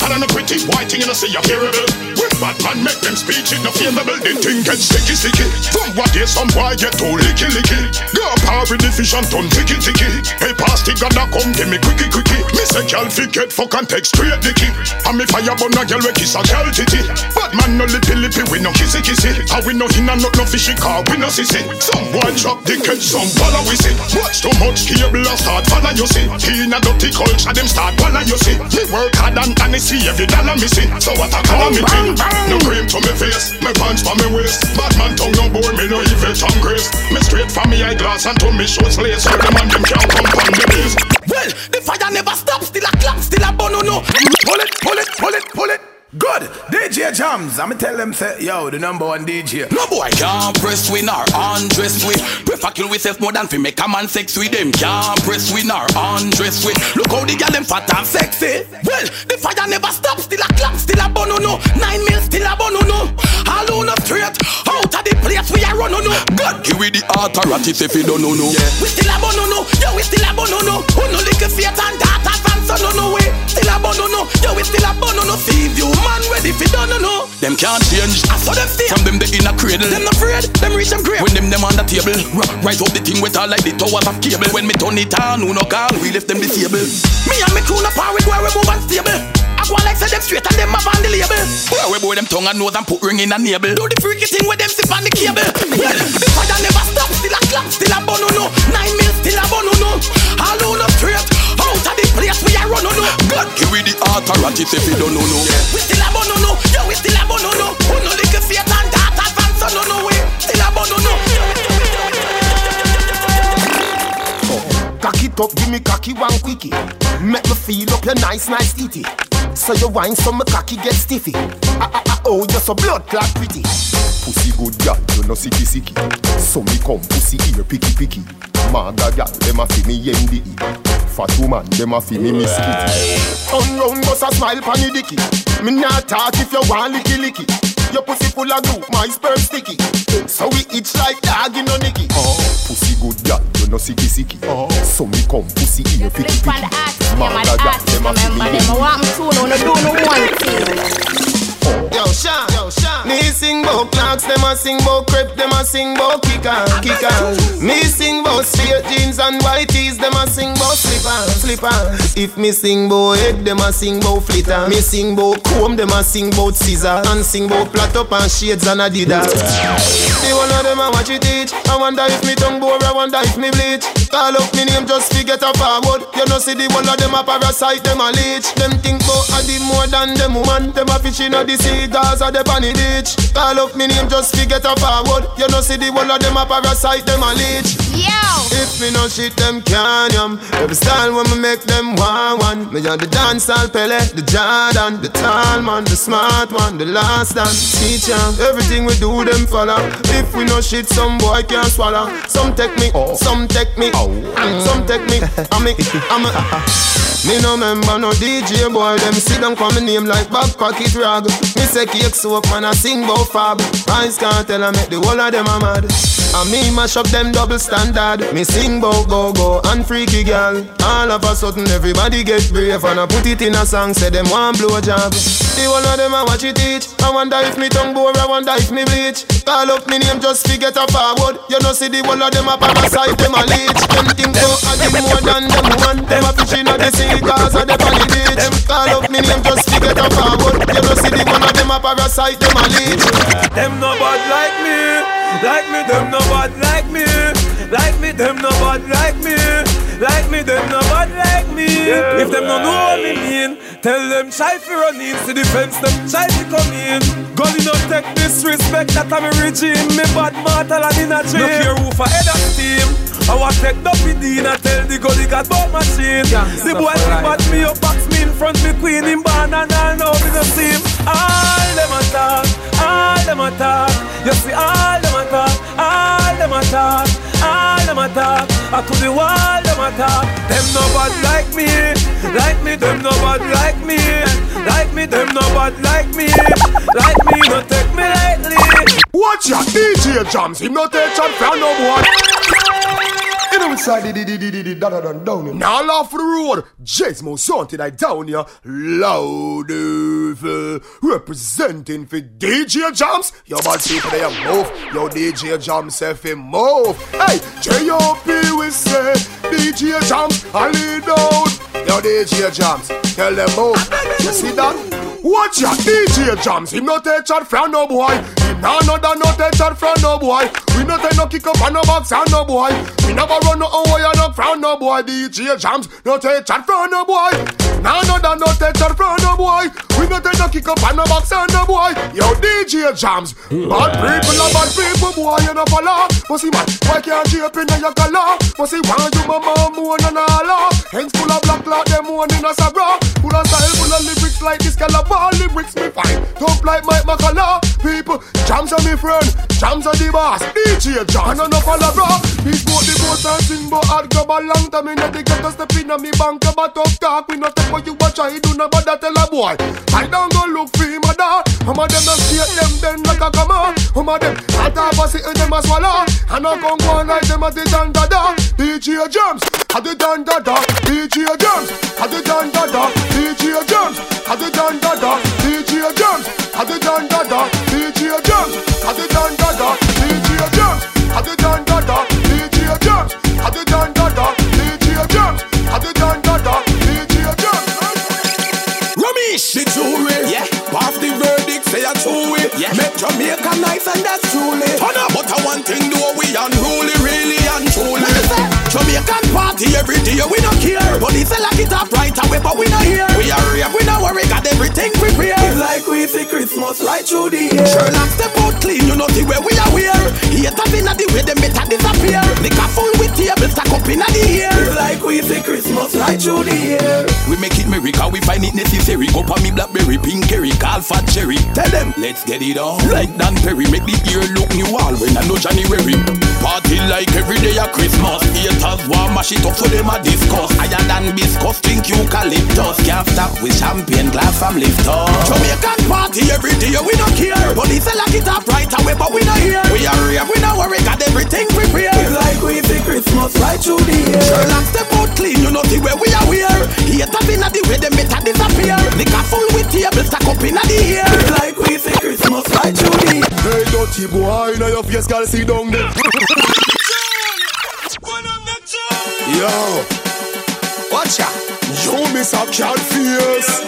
And I'm a pretty white thing, you know say you're terrible. When Batman make them speech, it no favorable. The thing get sticky sticky. From what day some boy get too licky licky. Go power with the fish and turn ticky ticky. Hey, the gun come give me quicky quicky. Me say girl fi get fuck and take straight dicky. And me fire burn a girl we kiss a girl titty. But man no lippy lippy we no kissy kissy. And we no in and not no fishy car we no sissy. Some boy drop the catch some follow we see. Watch too much cable and start follow you see. He in a dirty culture them start follow you see. Me work hard and and see every dollar me see. So what a calamity. No cream to me face, me pants for me waist. Bad man tongue no bore me no even tongue grace. Me straight from me eyeglass and to me shoes lace So the man them can't come from the base Well, the fire never stops, still a clap, still a bono no Pull it, pull it, pull it, pull it Good, DJ Jams, I'ma tell them say, yo, the number one DJ. No boy can't press win or undress with. Prefer kill with self more than fi make a man sex with them. Can't press win or undress with. Look how the girl them fat and sexy. Well, the fire never stop, still a clap, still a bono no. Nine mil, still a bono no. All on up straight, out of the place we are run no no. God give we the authority if you don't know no. Yeah. We still a bono no, yo we still a bono no. Who no lick a faith and and son no no way. Still a bono no, yo we still a bono no. See you man ready fi done no Them can't change. I saw them stay. From them they in a cradle. Them not afraid. Them reach them grave. When them them on the table Rise up the thing with all like the towers of cable. When me turn it on Who no call? We left them disabled Me and me crew no power We go we move unstable I go like say them straight and them up on the label. Where we boy them tongue and nose and put ring in a navel. Do the freaky thing with them sip on the cable. Well, the fire never stop. Still a clap, still a bun no Nine mil, still a bun no All on up straight Out of the place we are run no God give we the authority if you don't know no We still a bun no Yo we still a bun no Who no lick a faith and daughters and son no no we Still a bun no Cock it up, give me cocky one quickie. Make me feel up your nice, nice titty. So you wine so my cocky get stiffy. Ah, ah, ah, oh, you're so blood clot pretty. Pussy good gal, you know sicky sicky. So me come pussy ear picky picky. Maga gal, dem a fi me yendi. Fat woman, dem a fi me miss kitty. Turn round, bust a smile pon the dicky. Me not talk if you want licky licky. Your pussy full of glue, my sperm sticky. So we itch like dog in a nicky. Oh, pussy good gal, you know sicky sicky. Oh, so me come pussy ear picky picky. Maga gal, dem a fi me Them a want me to no, no do no one thing. Yo, Sean, yo, Sean. Me sing bout clocks, them a sing bout crepe, them a sing bout kicker, kicker. Me sing bout straight jeans and white tees, them a sing bout slippers, slippers. If me sing bout head, them a sing bout flitter. Me sing bout comb, them a sing bout scissors, and sing bout plat up and shades and Adidas. The one of them a watch it teach. I wonder if me tongue bore, I wonder if me bleach. Call up me name just to get a forward. You know see the one of them a parasite, them a leech. Them think bout a more than them woman. Them a fish in the sea, Gaza the on the beach. Call up me name just to get a forward. You know see the one of them a parasite, them a leech. Yo. If me no shit, them can yum. Every style when me make them one one. Me on the dancehall Pele, the Jordan, the tall man, the smart one, the last dance teacher. Everything we do, them follow. If we no shit, some boy can't swallow. Some take me, oh. some take me, and some take me. I'm me, I'm a. Me no member no DJ boy, them sit down call me name like back pocket rag. Me say cake soap man, I sing bout fab. Eyes can't tell I make the whole of them a mad. And me mash up them double standard. Me sing bout go go and freaky girl. All of a sudden everybody get brave and I put it in a song. Say them one blow job. The whole of them a watch it teach. I wonder if me tongue bore, I wonder if me bleach. Call up me name just to get a forward. You know see the whole of them a parasite, them a leech. Them think so give more than them one. Them a fishing at the sea cause of the the beach. Call up me name just to get a forward. You know see the one of them a parasite, them a leech. Them no bad like me, like me. Them no bad like me, like me. Them no bad like me, like me. Them no bad like me. If them no know what me mean, tell them try fi run in to defense them try to come in. God you no take disrespect that I'm a regime. Me bad mortal and in a dream. No care who for head of steam. I want take the PD and tell the God he got bought machine. the boy right. bad me up box me in front me queen in barn and all know me no see him. All them a talk, all them a talk. You see all them a talk, all them a talk, all them a talk. I to the wall them a talk. Them no bad like me, like me. Them no bad like me, like me. Them no bad like me, like me. No take me lightly. Watch ya, DJ Jams. Him no take chat from no boy. The the the da da down here. Now for the road. Jesmo something I down here. Loud representing for DJ Jams. Yo bad people they move. Yo DJ Jams say fi move. Hey, J.O.P. we say DJ Jams I lead out. Yo DJ Jams tell them move. You see that? Watch ya, DJ Jams. Him no take chat from no boy. Him nah no da no take chat from no boy. We no take no kick up on no box and no boy. We never run no away and no from no boy. DJ Jams no take chat from no boy. Nah no da no take chat from no boy. We no take no kick up on no box and no boy. Yo DJ Jams. Bad people are bad people boy you no follow. See man, why can't you up in your color? See want you mama moon and all. Hands full of black cloud them one in a sabra. Full of style, full of lyrics like this caliber. Lyrics me fine. Top like Mike McCullough. People, jams are me friend. Jams are the boss. DJ Jams. And no follow bro. He smoke the boat and sing but hard grab a long time. In the get to step in me bank about talk talk. We not take what you watch. I do not bother tell a boy. I don't go look for him mother. Some of them not see them then like a come on. Some of them I talk about it and them a swallow. And I come go like them at the dan da da. DJ Jams. At the dan da da. DJ Jams. At the dan da da. DJ Jams. At the dan da da. Dada, DJ Jam, had the John Dada, DJ Jam, had the John Dada, DJ Jam, had the John Dada, DJ Jam, had the John Dada, DJ Jam, had the John Dada, DJ Jam. Ramesh, the jury, yeah, pass the verdict, say a chewy, yeah, make Jamaica nice and that's truly. But I want thing do we unruly, really and. Jamaican party every day, we don't care. Police lock it up right away, but we not here. We are here, we not worry, got everything prepared. It's like we see Christmas right through the year. Sherlock step out clean, you know the way we are wear. Haters in the way, them better disappear. Liquor full with table stack up in the air. It's like we see Christmas right through the year. We make it merry, cause we find it necessary. Go for me blackberry, pink cherry, call fat cherry. Tell them, let's get it on. Like Dan Perry, make the year look new all when I know January. Party like every day at Christmas. Haters want mash it up so them a discuss. Higher than biscuits, think eucalyptus. Can't stop with champagne glass from lift up. Jamaican party every day, we don't care. Police lock it up right away, but we not here. We are here, we not worry, got everything prepared. It's like we see Christmas right through the year. Sherlock step out clean, you know the way we are wear. Haters in the way, them better disappear. Liquor full with table stack up in the air. Like we see Christmas right through the year. Hey, dirty boy, now your face, girl, see down there. Yo, watch ya. You miss a cat face.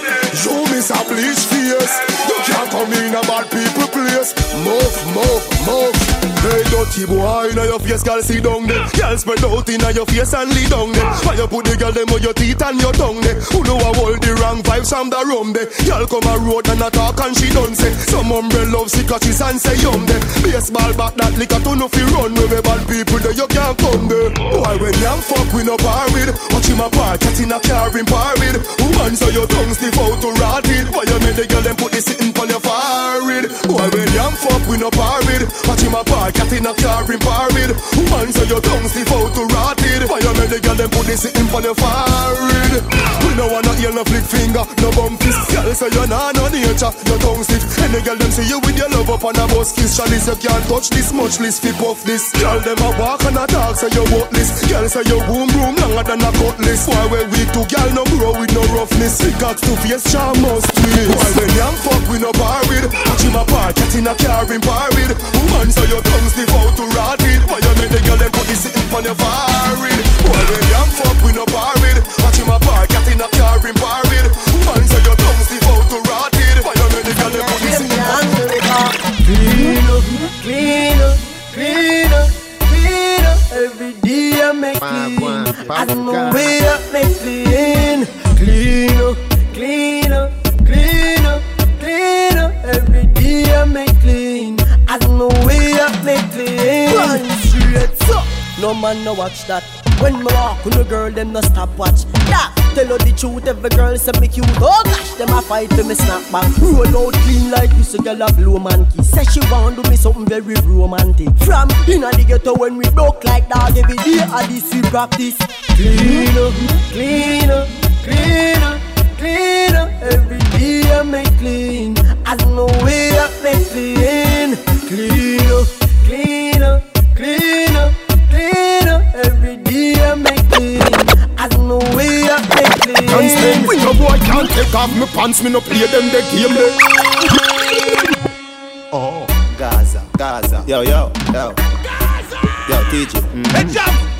You miss a bleach face. You can't come in a bad people place. Move, move, move. Hey, dirty boy, now your face, girl, see down there. Girl, spread out in your face and lay down there. Why you put the girl them on your teeth and your tongue there? Who know I hold the wrong vibes from the room there? Girl come a road and a talk and she done say. Some umbrella love cicatrices and say yum there. Baseball bat that liquor to no fi run with bad people there. You can't come there. Why when you fuck we no par with? Watch him apart, cat in a car in par with. Woman so your tongue stiff out to rotted. Why you make the girl them put the sitting on your forehead? Why when you fuck we no par with? Watch him apart, cat in a car in par with. Woman so your tongue stiff out to rotted. Why you make the girl them put the sitting on your forehead? We no wanna hear no flick finger, no bum fist. Girl say you nah no nature, your tongue stiff. The girl them see you with your love up on a bus kiss. Chalice you can't touch this much, list fi puff this. Girl them a walk and a talk say you worthless. Girl say your boom boom longer than a cutlass. Why when we two girl no grow with no roughness? Pickaxe to face charm must twist. Why when young fuck we no bar with? Watch him apart, cat in a car in with. Woman so your tongue stiff out to rot it. Why you make the girl them put this sitting on your forehead? Why when young fuck we no bar with? Watch him apart, cat in a car in bar with. Woman so your tongue stiff out to rot it. Why you make make the girl them put this. Clean up, clean up, clean up, clean up. Every day I make clean. As my way up make clean. Clean No man no watch that. When me walk with a girl, them no stop watch. Yeah, tell her the truth, every girl say me cute. Oh gosh, them a fight for me snap back. Roll out clean like this, girl a blow man key. Say she want do me something very romantic. From inna the ghetto when we broke like dog every day, a this we practice. Clean up, clean up, clean up, clean up. Every day I make clean. As no way I make clean. Clean up, clean up, clean up. Every day I make clean. As no way I make clean. Can't stand with no boy can't take off my pants, me no play them the game they. Oh, Gaza, Gaza. Yo, yo, yo. Gaza. Yo, teach it. Mm-hmm.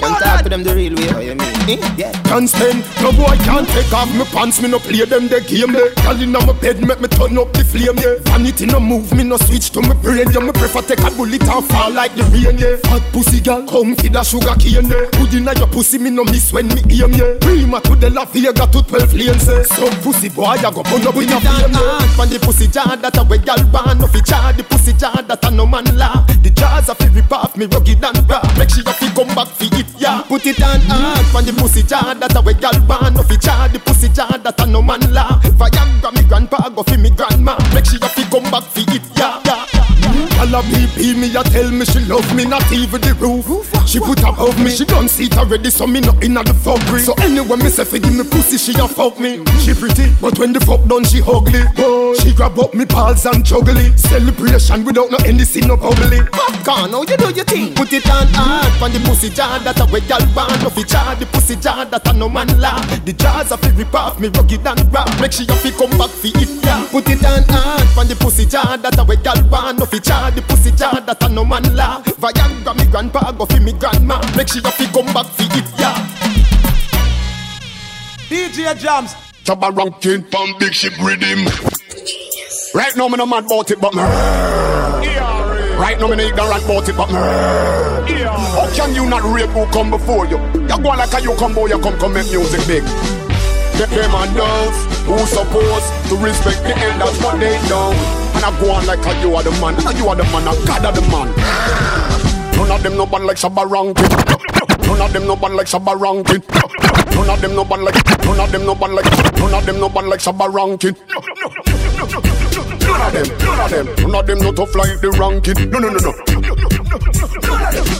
Come talk to them the real way, how you mean? Eh? Yeah. Can't stand, no boy can't take off my pants, me no play them the game they. Girl inna my bed, make me turn up the flame, yeah. Vanity no move, me no switch to my brain, yeah. Me prefer take a bullet and fall like the rain, yeah. Hot pussy girl, come feed a sugar cane, yeah. Put inna your pussy, me no miss when me aim, yeah. Prima to the La Vega to 12 lanes, yeah. Some pussy boy, I go burn up in your flame, yeah. From the pussy jar that a way girl want, no fi jar the pussy jar that a no man laugh. The jars a fi rip off me rugged and raw. Make sure you fi come back fi it, yeah. Put it on hard from the pussy jar that a way girl want, no fi jar the pussy jar that a no man laugh. Viagra me grandpa go fi me grandma. Make sure you fi come back fi it, yeah. yeah. All a BP me a tell me she love me not even the roof. She put above me, she done see it already so me not inna the fuckery So anyway me say fi give me pussy she a fuck me. She pretty but when the fuck done she ugly. She grab up me balls and juggle it. Celebration without no anything no bubbly. Popcorn how you do your thing? Put it on hard from the pussy jar that a way gal want No fi jar the pussy jar that a no man laugh. The jars a fi rip off me rugged and rap Make sure you fi come back fi it yeah Put it on hard from the pussy jar that a way gal want No fi jar the pussy jar that a no man laugh Viagra me grandpa go fi me grandma Make sure you fi come back fi it yeah DJ Jams. Chubba ranking from big ship rhythm. Right now me no mad about it, but me. Right now me no ignorant about it, but me. How can you not rate who come before you? You go like a you come boy, you come come make music big. Them and those who supposed to respect the elders, but they don't. And I go on like a you are the man, and you are the man, and God are the man. None of them no bad like Shabba Rankin. None of them no bad like Shabba Rankin. None of them no bad like. None of them no bad like. None of them no bad like Shabba Rankin. None of them, none of them, none of them no tough like the ranking. No, no, no, no. None of them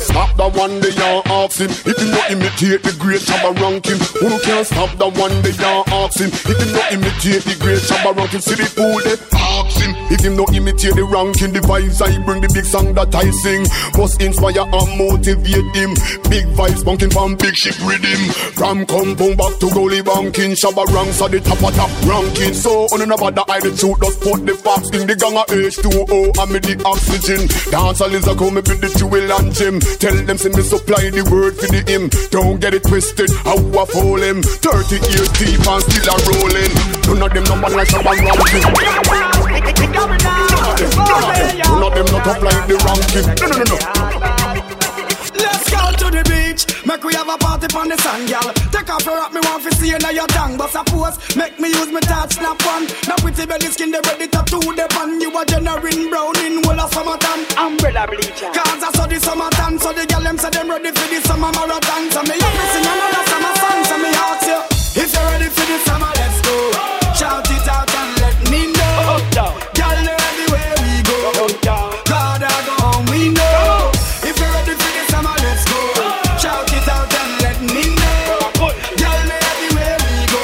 stop the one they are asking. If you not imitate the great Shabba ranking, who can stop the one they are asking? If you not imitate the great Shabba ranking, see the fool they asking. If him not imitate the ranking, the vibes I bring, the big song that I sing must inspire and motivate him. Big vibes bunking from big ship rhythm. From compound back to goalie banking, Shabba ranks at the top of top ranking. So on another that I the truth, just put the facts in the gang of H2O and me the oxygen. Dancehall is a come with the jewel and gem. Tell them say me supply the word for the him. Don't get it twisted, how I fool him. 30 years deep and still a rolling. None of them number like of them, none of them not up like the ranking. No, no, no, no. Let's go to the beach. Make we have a party on the sand, gal. Take off your me want to see you now your tongue. But suppose, make me use me touch snap one. Now pretty belly skin, they ready to do the pan. You a generating brown in whole of summertime. Umbrella bleacher. Cause I saw the summertime, so the gal them say them ready for the summer marathon. So me have me sing another summer song, so me ask you. If you're ready for the summer, let's go. Shout it out and let me know. Gal, they're everywhere we go. God, I go home, we know. If you're ready for the summer, let's go. Shout it out and let me know. Gal, they're everywhere we go.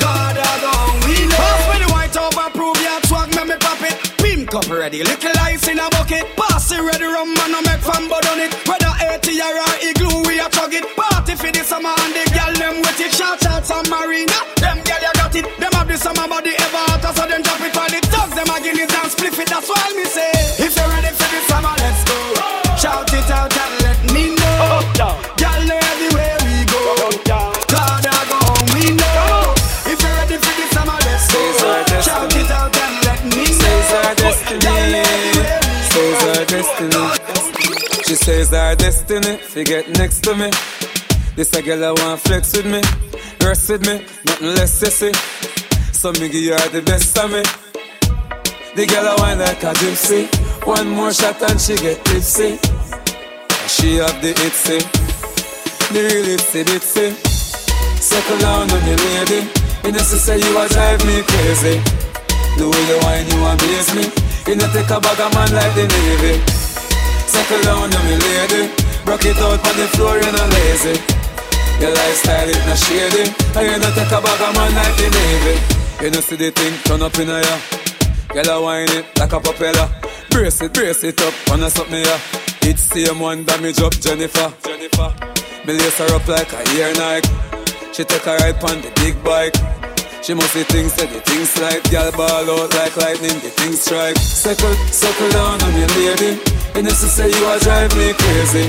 God, I go home, we know. Pass me the white over, prove your swag, make me pop it. Pink up ready, little ice in a bucket. Pass it ready, rum and I make fun but on it. Whether 80 or igloo, we a chug it for the summer and the girl them with it. Shout out some marina. Them girl you got it. Them have the summer body ever hotter, so them drop it for the thugs. Them a guineas and spliff it. That's why me say, if you're ready for the summer, let's go. Shout it out and let me know. Girl, know everywhere we go. God, I go home, we know. If you're ready for the summer, let's go. Shout it out and let me know. Girl, know everywhere we go. Says our destiny. She says our destiny. She get next to me. This a girl I want flex with me, rest with me, nothing less sissy. So me give her the best of me. The girl I want like a gypsy. One more shot and she get tipsy. She have the itsy, the real itsy bitsy. Settle down on me, lady. You know, say you a drive me crazy. The way you whine, you amaze me. You know, take a bag of man like the Navy. Settle down on me, lady. Rock it out on the floor, you're not lazy. Your lifestyle is not shady. And you know, take a bag of man like the Navy. You know, see the thing turn up in a ya. Girl, I whine it like a propeller. Brace it, brace it up, wanna suck me ya. It's same one damage up, Jennifer. Jennifer. Me lace her up like a ear Nike. She take a ride on the big bike. She must see things that the things like Girl ball out like lightning, the things strike Circle, circle down on me lady You know to say you a drive me crazy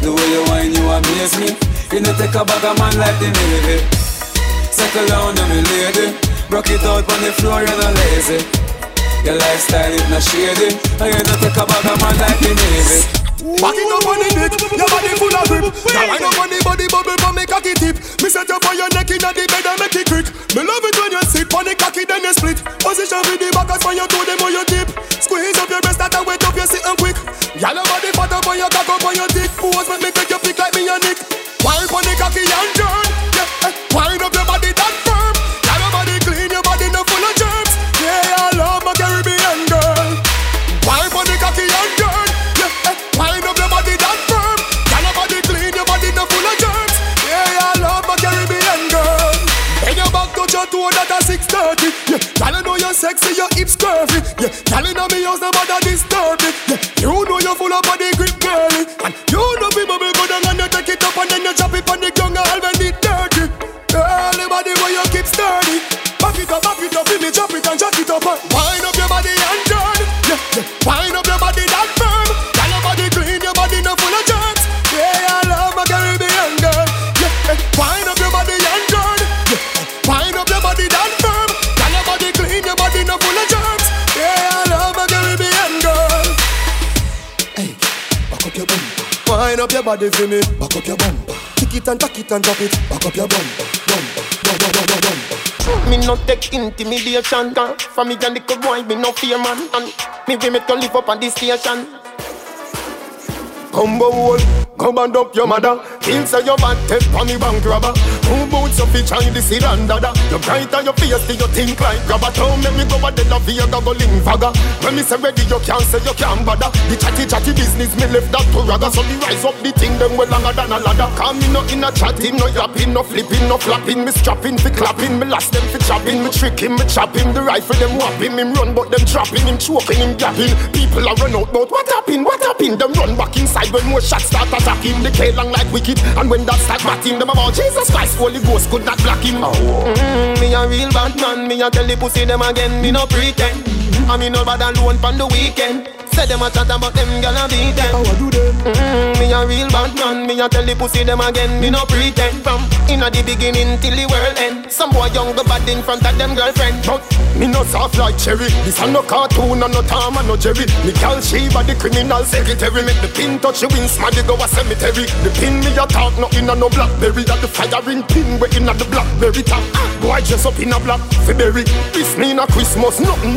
The way you whine you amaze me You know take a bag of man like the Navy. Circle down on me lady. Rock it out on the floor, you're not lazy. Your lifestyle is not shady. And you know take a bag of man like the Navy Back it up on the dick, your body full of grip. Now wind up on the body bubble for me cocky tip. Me set you for your neck inna the bed and make it quick. Me love it when you sit on the cocky then you split. Position with the back as when you toe them on your tip. Squeeze up your breast that I wet up you sitting quick. Y'all your body fat up on your cock up on your dick. Pose make me take your pick like me and Nick. Wind on the cocky and turn. Yeah, eh. wind up your body that 630. Yeah, y'all know you're sexy, your hips curvy. Yeah, y'all know me house, nobody disturb it. Yeah, you know you're full of body grip, girly. And you know people be good and you take it up and then you chop it on the ground, all when it dirty. Girl, body where you keep sturdy. Back it up, back it up, feel me chop it and jack it up and Wind up your body for me. Back up your bumper. Kick it and tack it and drop it. Back up your bumper, bumper, bumper, bumper, bumper. Me no take intimidation for me and the good boy me no fear man And me we make you live up on this station Combo wall, come and up your mother. Kill say your bad take for me bank robber. Who boots up each eye this is under. You bright on your face, do you think like grabber? Don't make me go a dead of your goggling fagger. When me say ready, you can't say you can't bother. The chatty chatty business me left that to ragga. So me rise up the thing them well longer than a ladder. Come me no in a chatting, no yapping, no flipping, no flapping. Me strapping, fi clapping, me last them fi chopping. Me tricking, me chopping. The rifle them whopping, him run but them dropping, him choking, him gapping. People are run out, but what happened? What happened? Them run back inside when more shots start attacking. The K long like wicked, and when that start batting, them about Jesus Christ, Holy Ghost could not block him. Oh. Mm, me a real bad man, me a tell the pussy them again, me no pretend. I me no bad alone pon the weekend. Say them a chat about them gyal a beat them. How I do them? Mm, me a real bad man, me a tell the pussy them again, me no pretend. From inna the beginning till the world end. Some boy young go bad in front of them girlfriend. But me no soft like cherry. This a no cartoon and no Tom and no Jerry. Me gal Sheba the criminal secretary. Make the pin touch you win smaddy go a cemetery. The pin me a talk no inna no blackberry. That the firing pin we inna the blackberry top. Boy dress up in a black February. This me inna Christmas, nothing.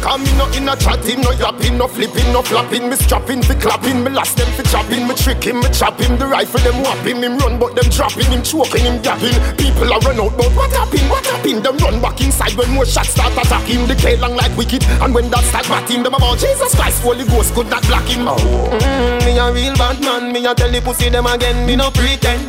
Come me no inna chatting, no yapping, no flipping, no flapping. Me strapping fi clapping, me last them fi chopping. Me tricking, me chopping. The rifle them whopping, him run but them dropping, him choking, him gapping. People are run out, but what happened? What happened? Them run back inside when more shots start attacking. The K long like wicked, and when that start batting, them about Jesus Christ, Holy Ghost could not block him. Oh. Mm, me a real bad man, me a tell the pussy them again, me no pretend.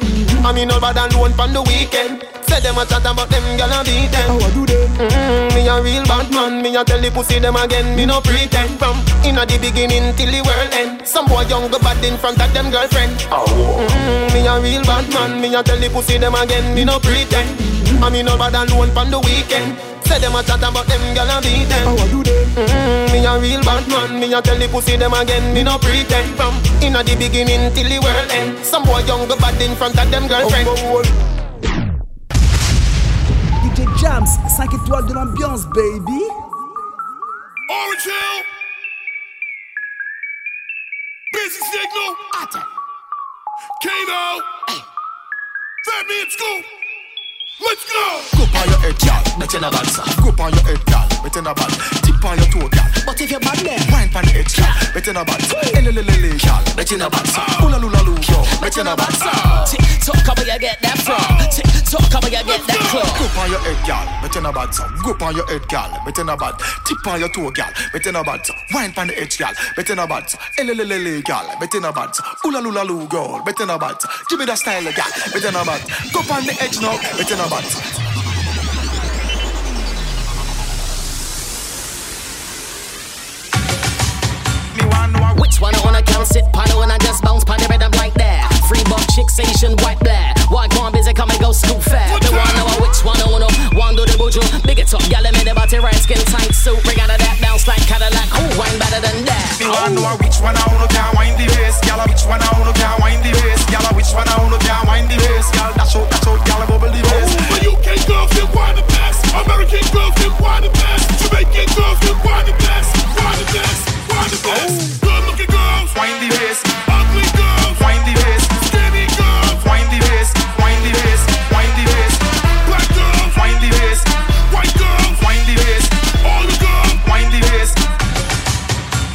I me no bad alone pon the weekend. Say them a chat about them gyal a beat them. How I do them? Mm, me a real bad man, me a tell the pussy them again, me no pretend. From inna the beginning till the world end. Some boy young go bad in front of them girlfriend. Oh. Mm, me a real bad man, me a tell the pussy them again, me no pretend. I me no bad alone pon the weekend. Say them a chat about them gyal a beat them. How I do them? Mm, me a real bad man, me a tell the pussy them again, me no pretend. From inna the beginning till the world end. Some boy young go bad in front of them girlfriend. DJ Jams, 5 étoiles de l'ambiance, baby. Orange Hill. Busy signal. Attack. Kano. Hey. Fat man school. Let's go. Go on your head, y'all. Meten a bal. Go on your head, a. on your toe, gal. But if you're bad, then wine on the edge, gal, bet you no bad. Elelelele, gal, bet you no bad, sir. Ula lula lu, yo, bet you no bad. Tick tock, how you get that from? Tick tock, how you get that club? Go on your head, gal, bet you no bad. Go on your head, gal, bet you no bad. Tip on your toe, gal, bet you no bad. Wine on the edge, gal, bet you no bad. Elelelele, gal, bet you no bad, sir. Ula lula lu, girl, bet you no bad. Give me that style, gal, bet you no bad. Go on the edge now, bet you no bad, one I sit pan when I just bounce pan the rhythm like that? Free buck chicks, Asian white black. Why go on busy come and go scoop fat? The one know which one I wanna one do the buju. Big it up, y'all me the body right skin tight suit. Bring out of that bounce like Cadillac. Who wine better than that? Me wanna know which one I wanna can wind the bass, gyal. Which one I wanna can wind the bass, gyal. Which one I wanna can wind the bass, gyal. Dash out, dash out, gyal. Bubble the bass. But UK girls, they want the best. American girls, they want the best. Jamaican girls, they want the best. Want the best. Want the best. Oh. Looking girls. Ugly girls, wind the. Skinny girls, wind the bass. Wind the bass. Black girls, wind the. White girls, wind the. All the girls, wind the.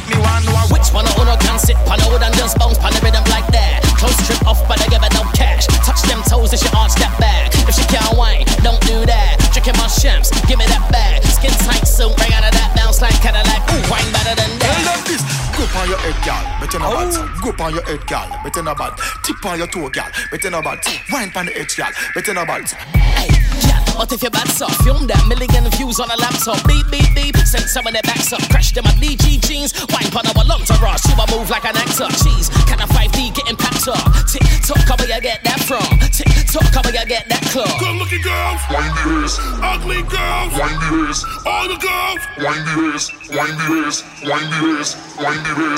Me want know which one I wanna can sit out and just bounce pan the rhythm like that. Close trip off, but I give it no cash. Touch them toes if she arch that back. If she can't whine, don't do that. Drinking my shams, give me that bag. Skin tight suit, bring out of that bounce like Cadillac. Ooh, wine better than your head, gal, bet you no bad. Oh. Go on your head, gal, bet you no bad. Tip on your toe, gal, bet you no bad. Wine on the edge, gal, bet you no bad. Hey, yeah, but if you're bad soft, film that million views on a laptop. Beep, beep, beep, send some of their backs up. Crash them at DG jeans. Wine pan our long to rush. You a move like an actor. Cheese, kind of 5D getting packed up. Tick tock, how where you get that from? Tick tock, how where you get that club? Good looking girls, wind the bass. Ugly girls, wind the bass. All the girls, wind the bass. Wind the bass. Wind the bass. Wind the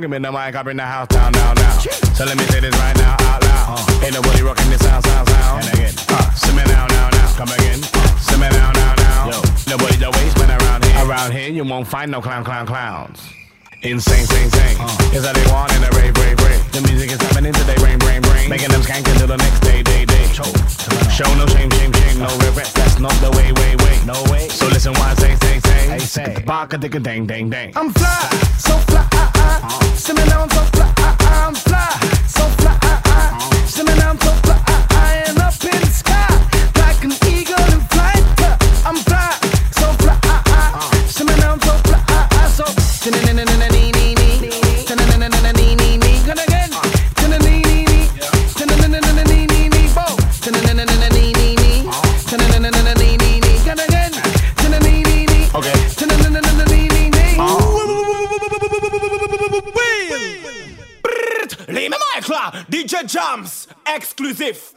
house right. Give me the mic, I bring the house down, down, down. So let me say this right now, out loud. Ain't nobody rocking this sound, sound, sound. And again, uh, see me now, now, now. Come again, see me now, now, now. Yo, nobody the waste man around here. Around here, you won't find no clown, clown, clowns. Insane, sing, sing. Uh. Is that they want in a rave, rave, rave. The music is happening today, rain, brain, brain. Making them skank until the next day, day, day. Show no shame, shame, shame, no regrets. That's not the way, way, way. No way. So listen, why say, say, say. Hey, say. Baka, dicka, dang, dang, dang. I'm fly, so fly, to me now I'm so fly, I, I'm fly. if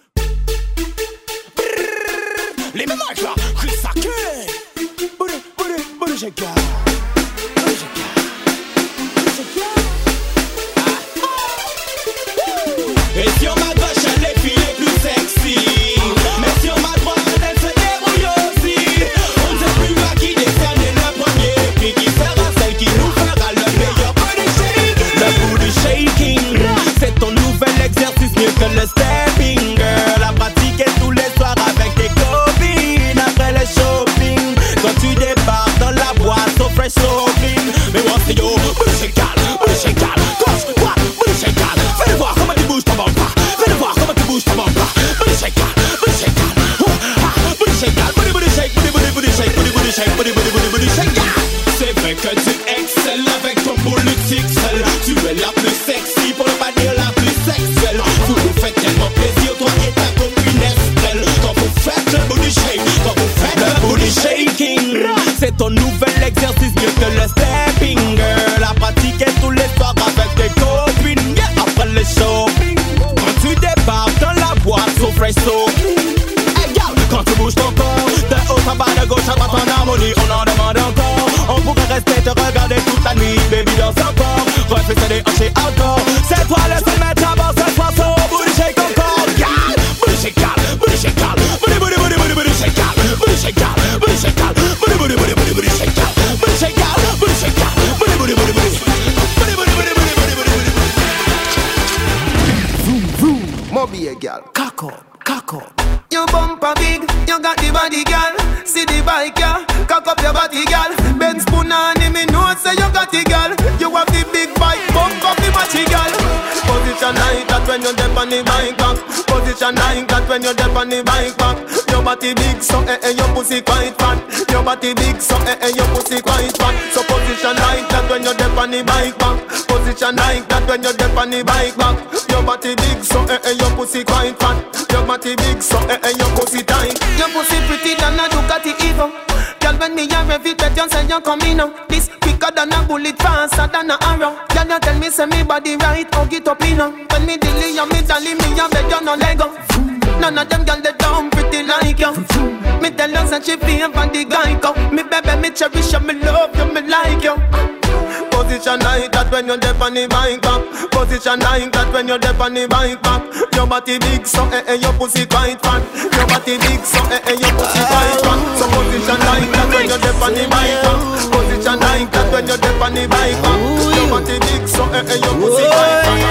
when you're deep on the bike back. Your body big, so eh eh, your pussy quite fat. Your body big, so eh eh, your pussy tight. Your pussy pretty than a Ducati Evo. Girl, when me a rev it, you say you coming now. This quicker than a bullet, faster than a arrow. Girl, you tell me say me body right, hug it up in. When me dilly, you me dolly, me a beg you no lego. None of them girl they down pretty like you. Me tell you say she feel for the guy go. Me baby, me cherish you, me love you, me like you. Position like that when you're deep on the bike back. Position like that when you're deep on the bike back. Your body big, so eh eh, your pussy quite fat. Your body big, so eh eh, your pussy quite fat. So position like that when you're deep on the bike back. Position like that when you're deep on the bike back. Your body big, so eh eh, your pussy quite fat.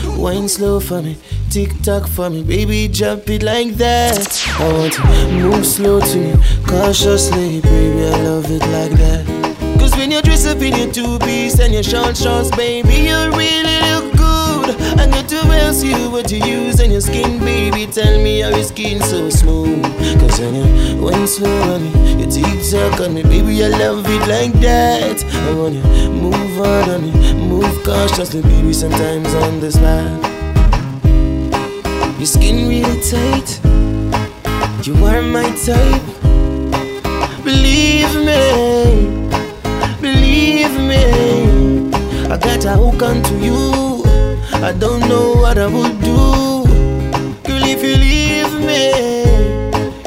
You wine slow for me, tick tock for me, baby jump it like that. I want you to move slow to me, cautiously, baby I love it like that. You dress up in your two piece and your short shorts, baby you really look good. I got to ask you what you use on your skin, baby. Tell me how your skin so smooth. Cause when you wine slow on me, you tick tock on me, baby I love it like that. I want you move hard on me, move cautiously, baby. Sometimes on the spot. Your skin really tight. You are my type. Believe I got a hook onto you. I don't know what I would do. Girl, if you leave me,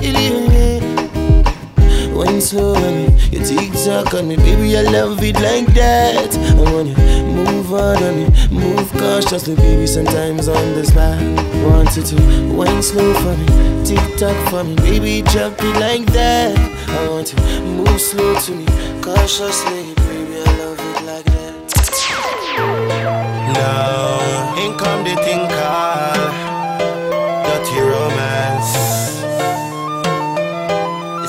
you leave me. Wine slow on you tick tock on me, baby. I love it like that. I want you move hard on me, move cautiously, baby. Sometimes on the spot, want you to wine slow for me, tick tock for me, baby. Jump it like that. I want you move slow to me, cautiously, thing called Dirty Romance.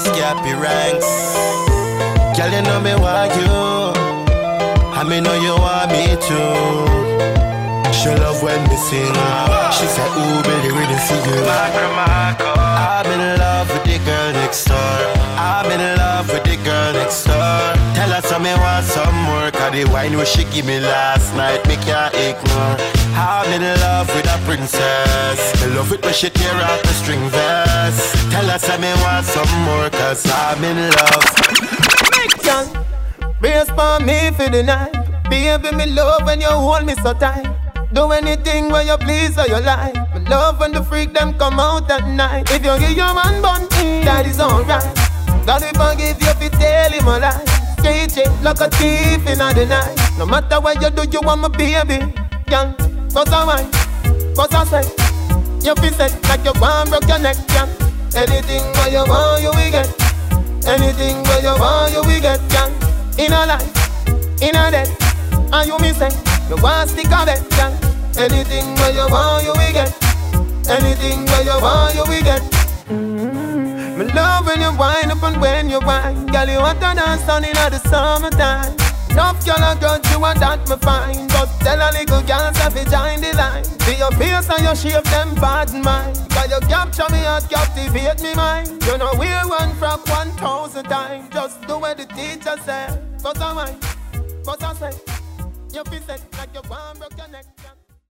Scrappy ranks. Girl, you know me want you. I me know you want me too. She love when me sing. She said, Ooh, baby, ready for you. I'm in love with the girl next door. I'm in love with the girl next door. Tell her some me want some more. Cause the wine where she give me last night, me can't ignore. I'm in love with a princess. I love it when she tear out the string vest. Tell her some me want some more. Cause I'm in love. Big John, brace for me for the night. Baby, me love when you hold me so tight. Do anything where you please or you like. Me love when the freak them come out at night. If you give your man bun, mm, that is alright. God will forgive you if tell him a lie. Straight shit like a thief in the night. No matter what you do, you want my baby. Young, cause I wine, cause I say. You feel set like you want broke your neck, young. Anything where you want, you will get. Anything where you want, you will get, young. In a life, in a death, and you me say, you want stick of it, young. Anything where you want, you will get. Anything where you want, you will get. Me love when you wind up and when you whine. Girl, you to dance down in the summertime. Enough girl I got you and that me fine. But tell a little girl to be join the line. See your face and your shape them bad mind. Cause you capture me and captivate me mind. You know wear one frock one thousand times. Just do what the teacher said. Cause I mind, cause I say You feel set like you want broke your neck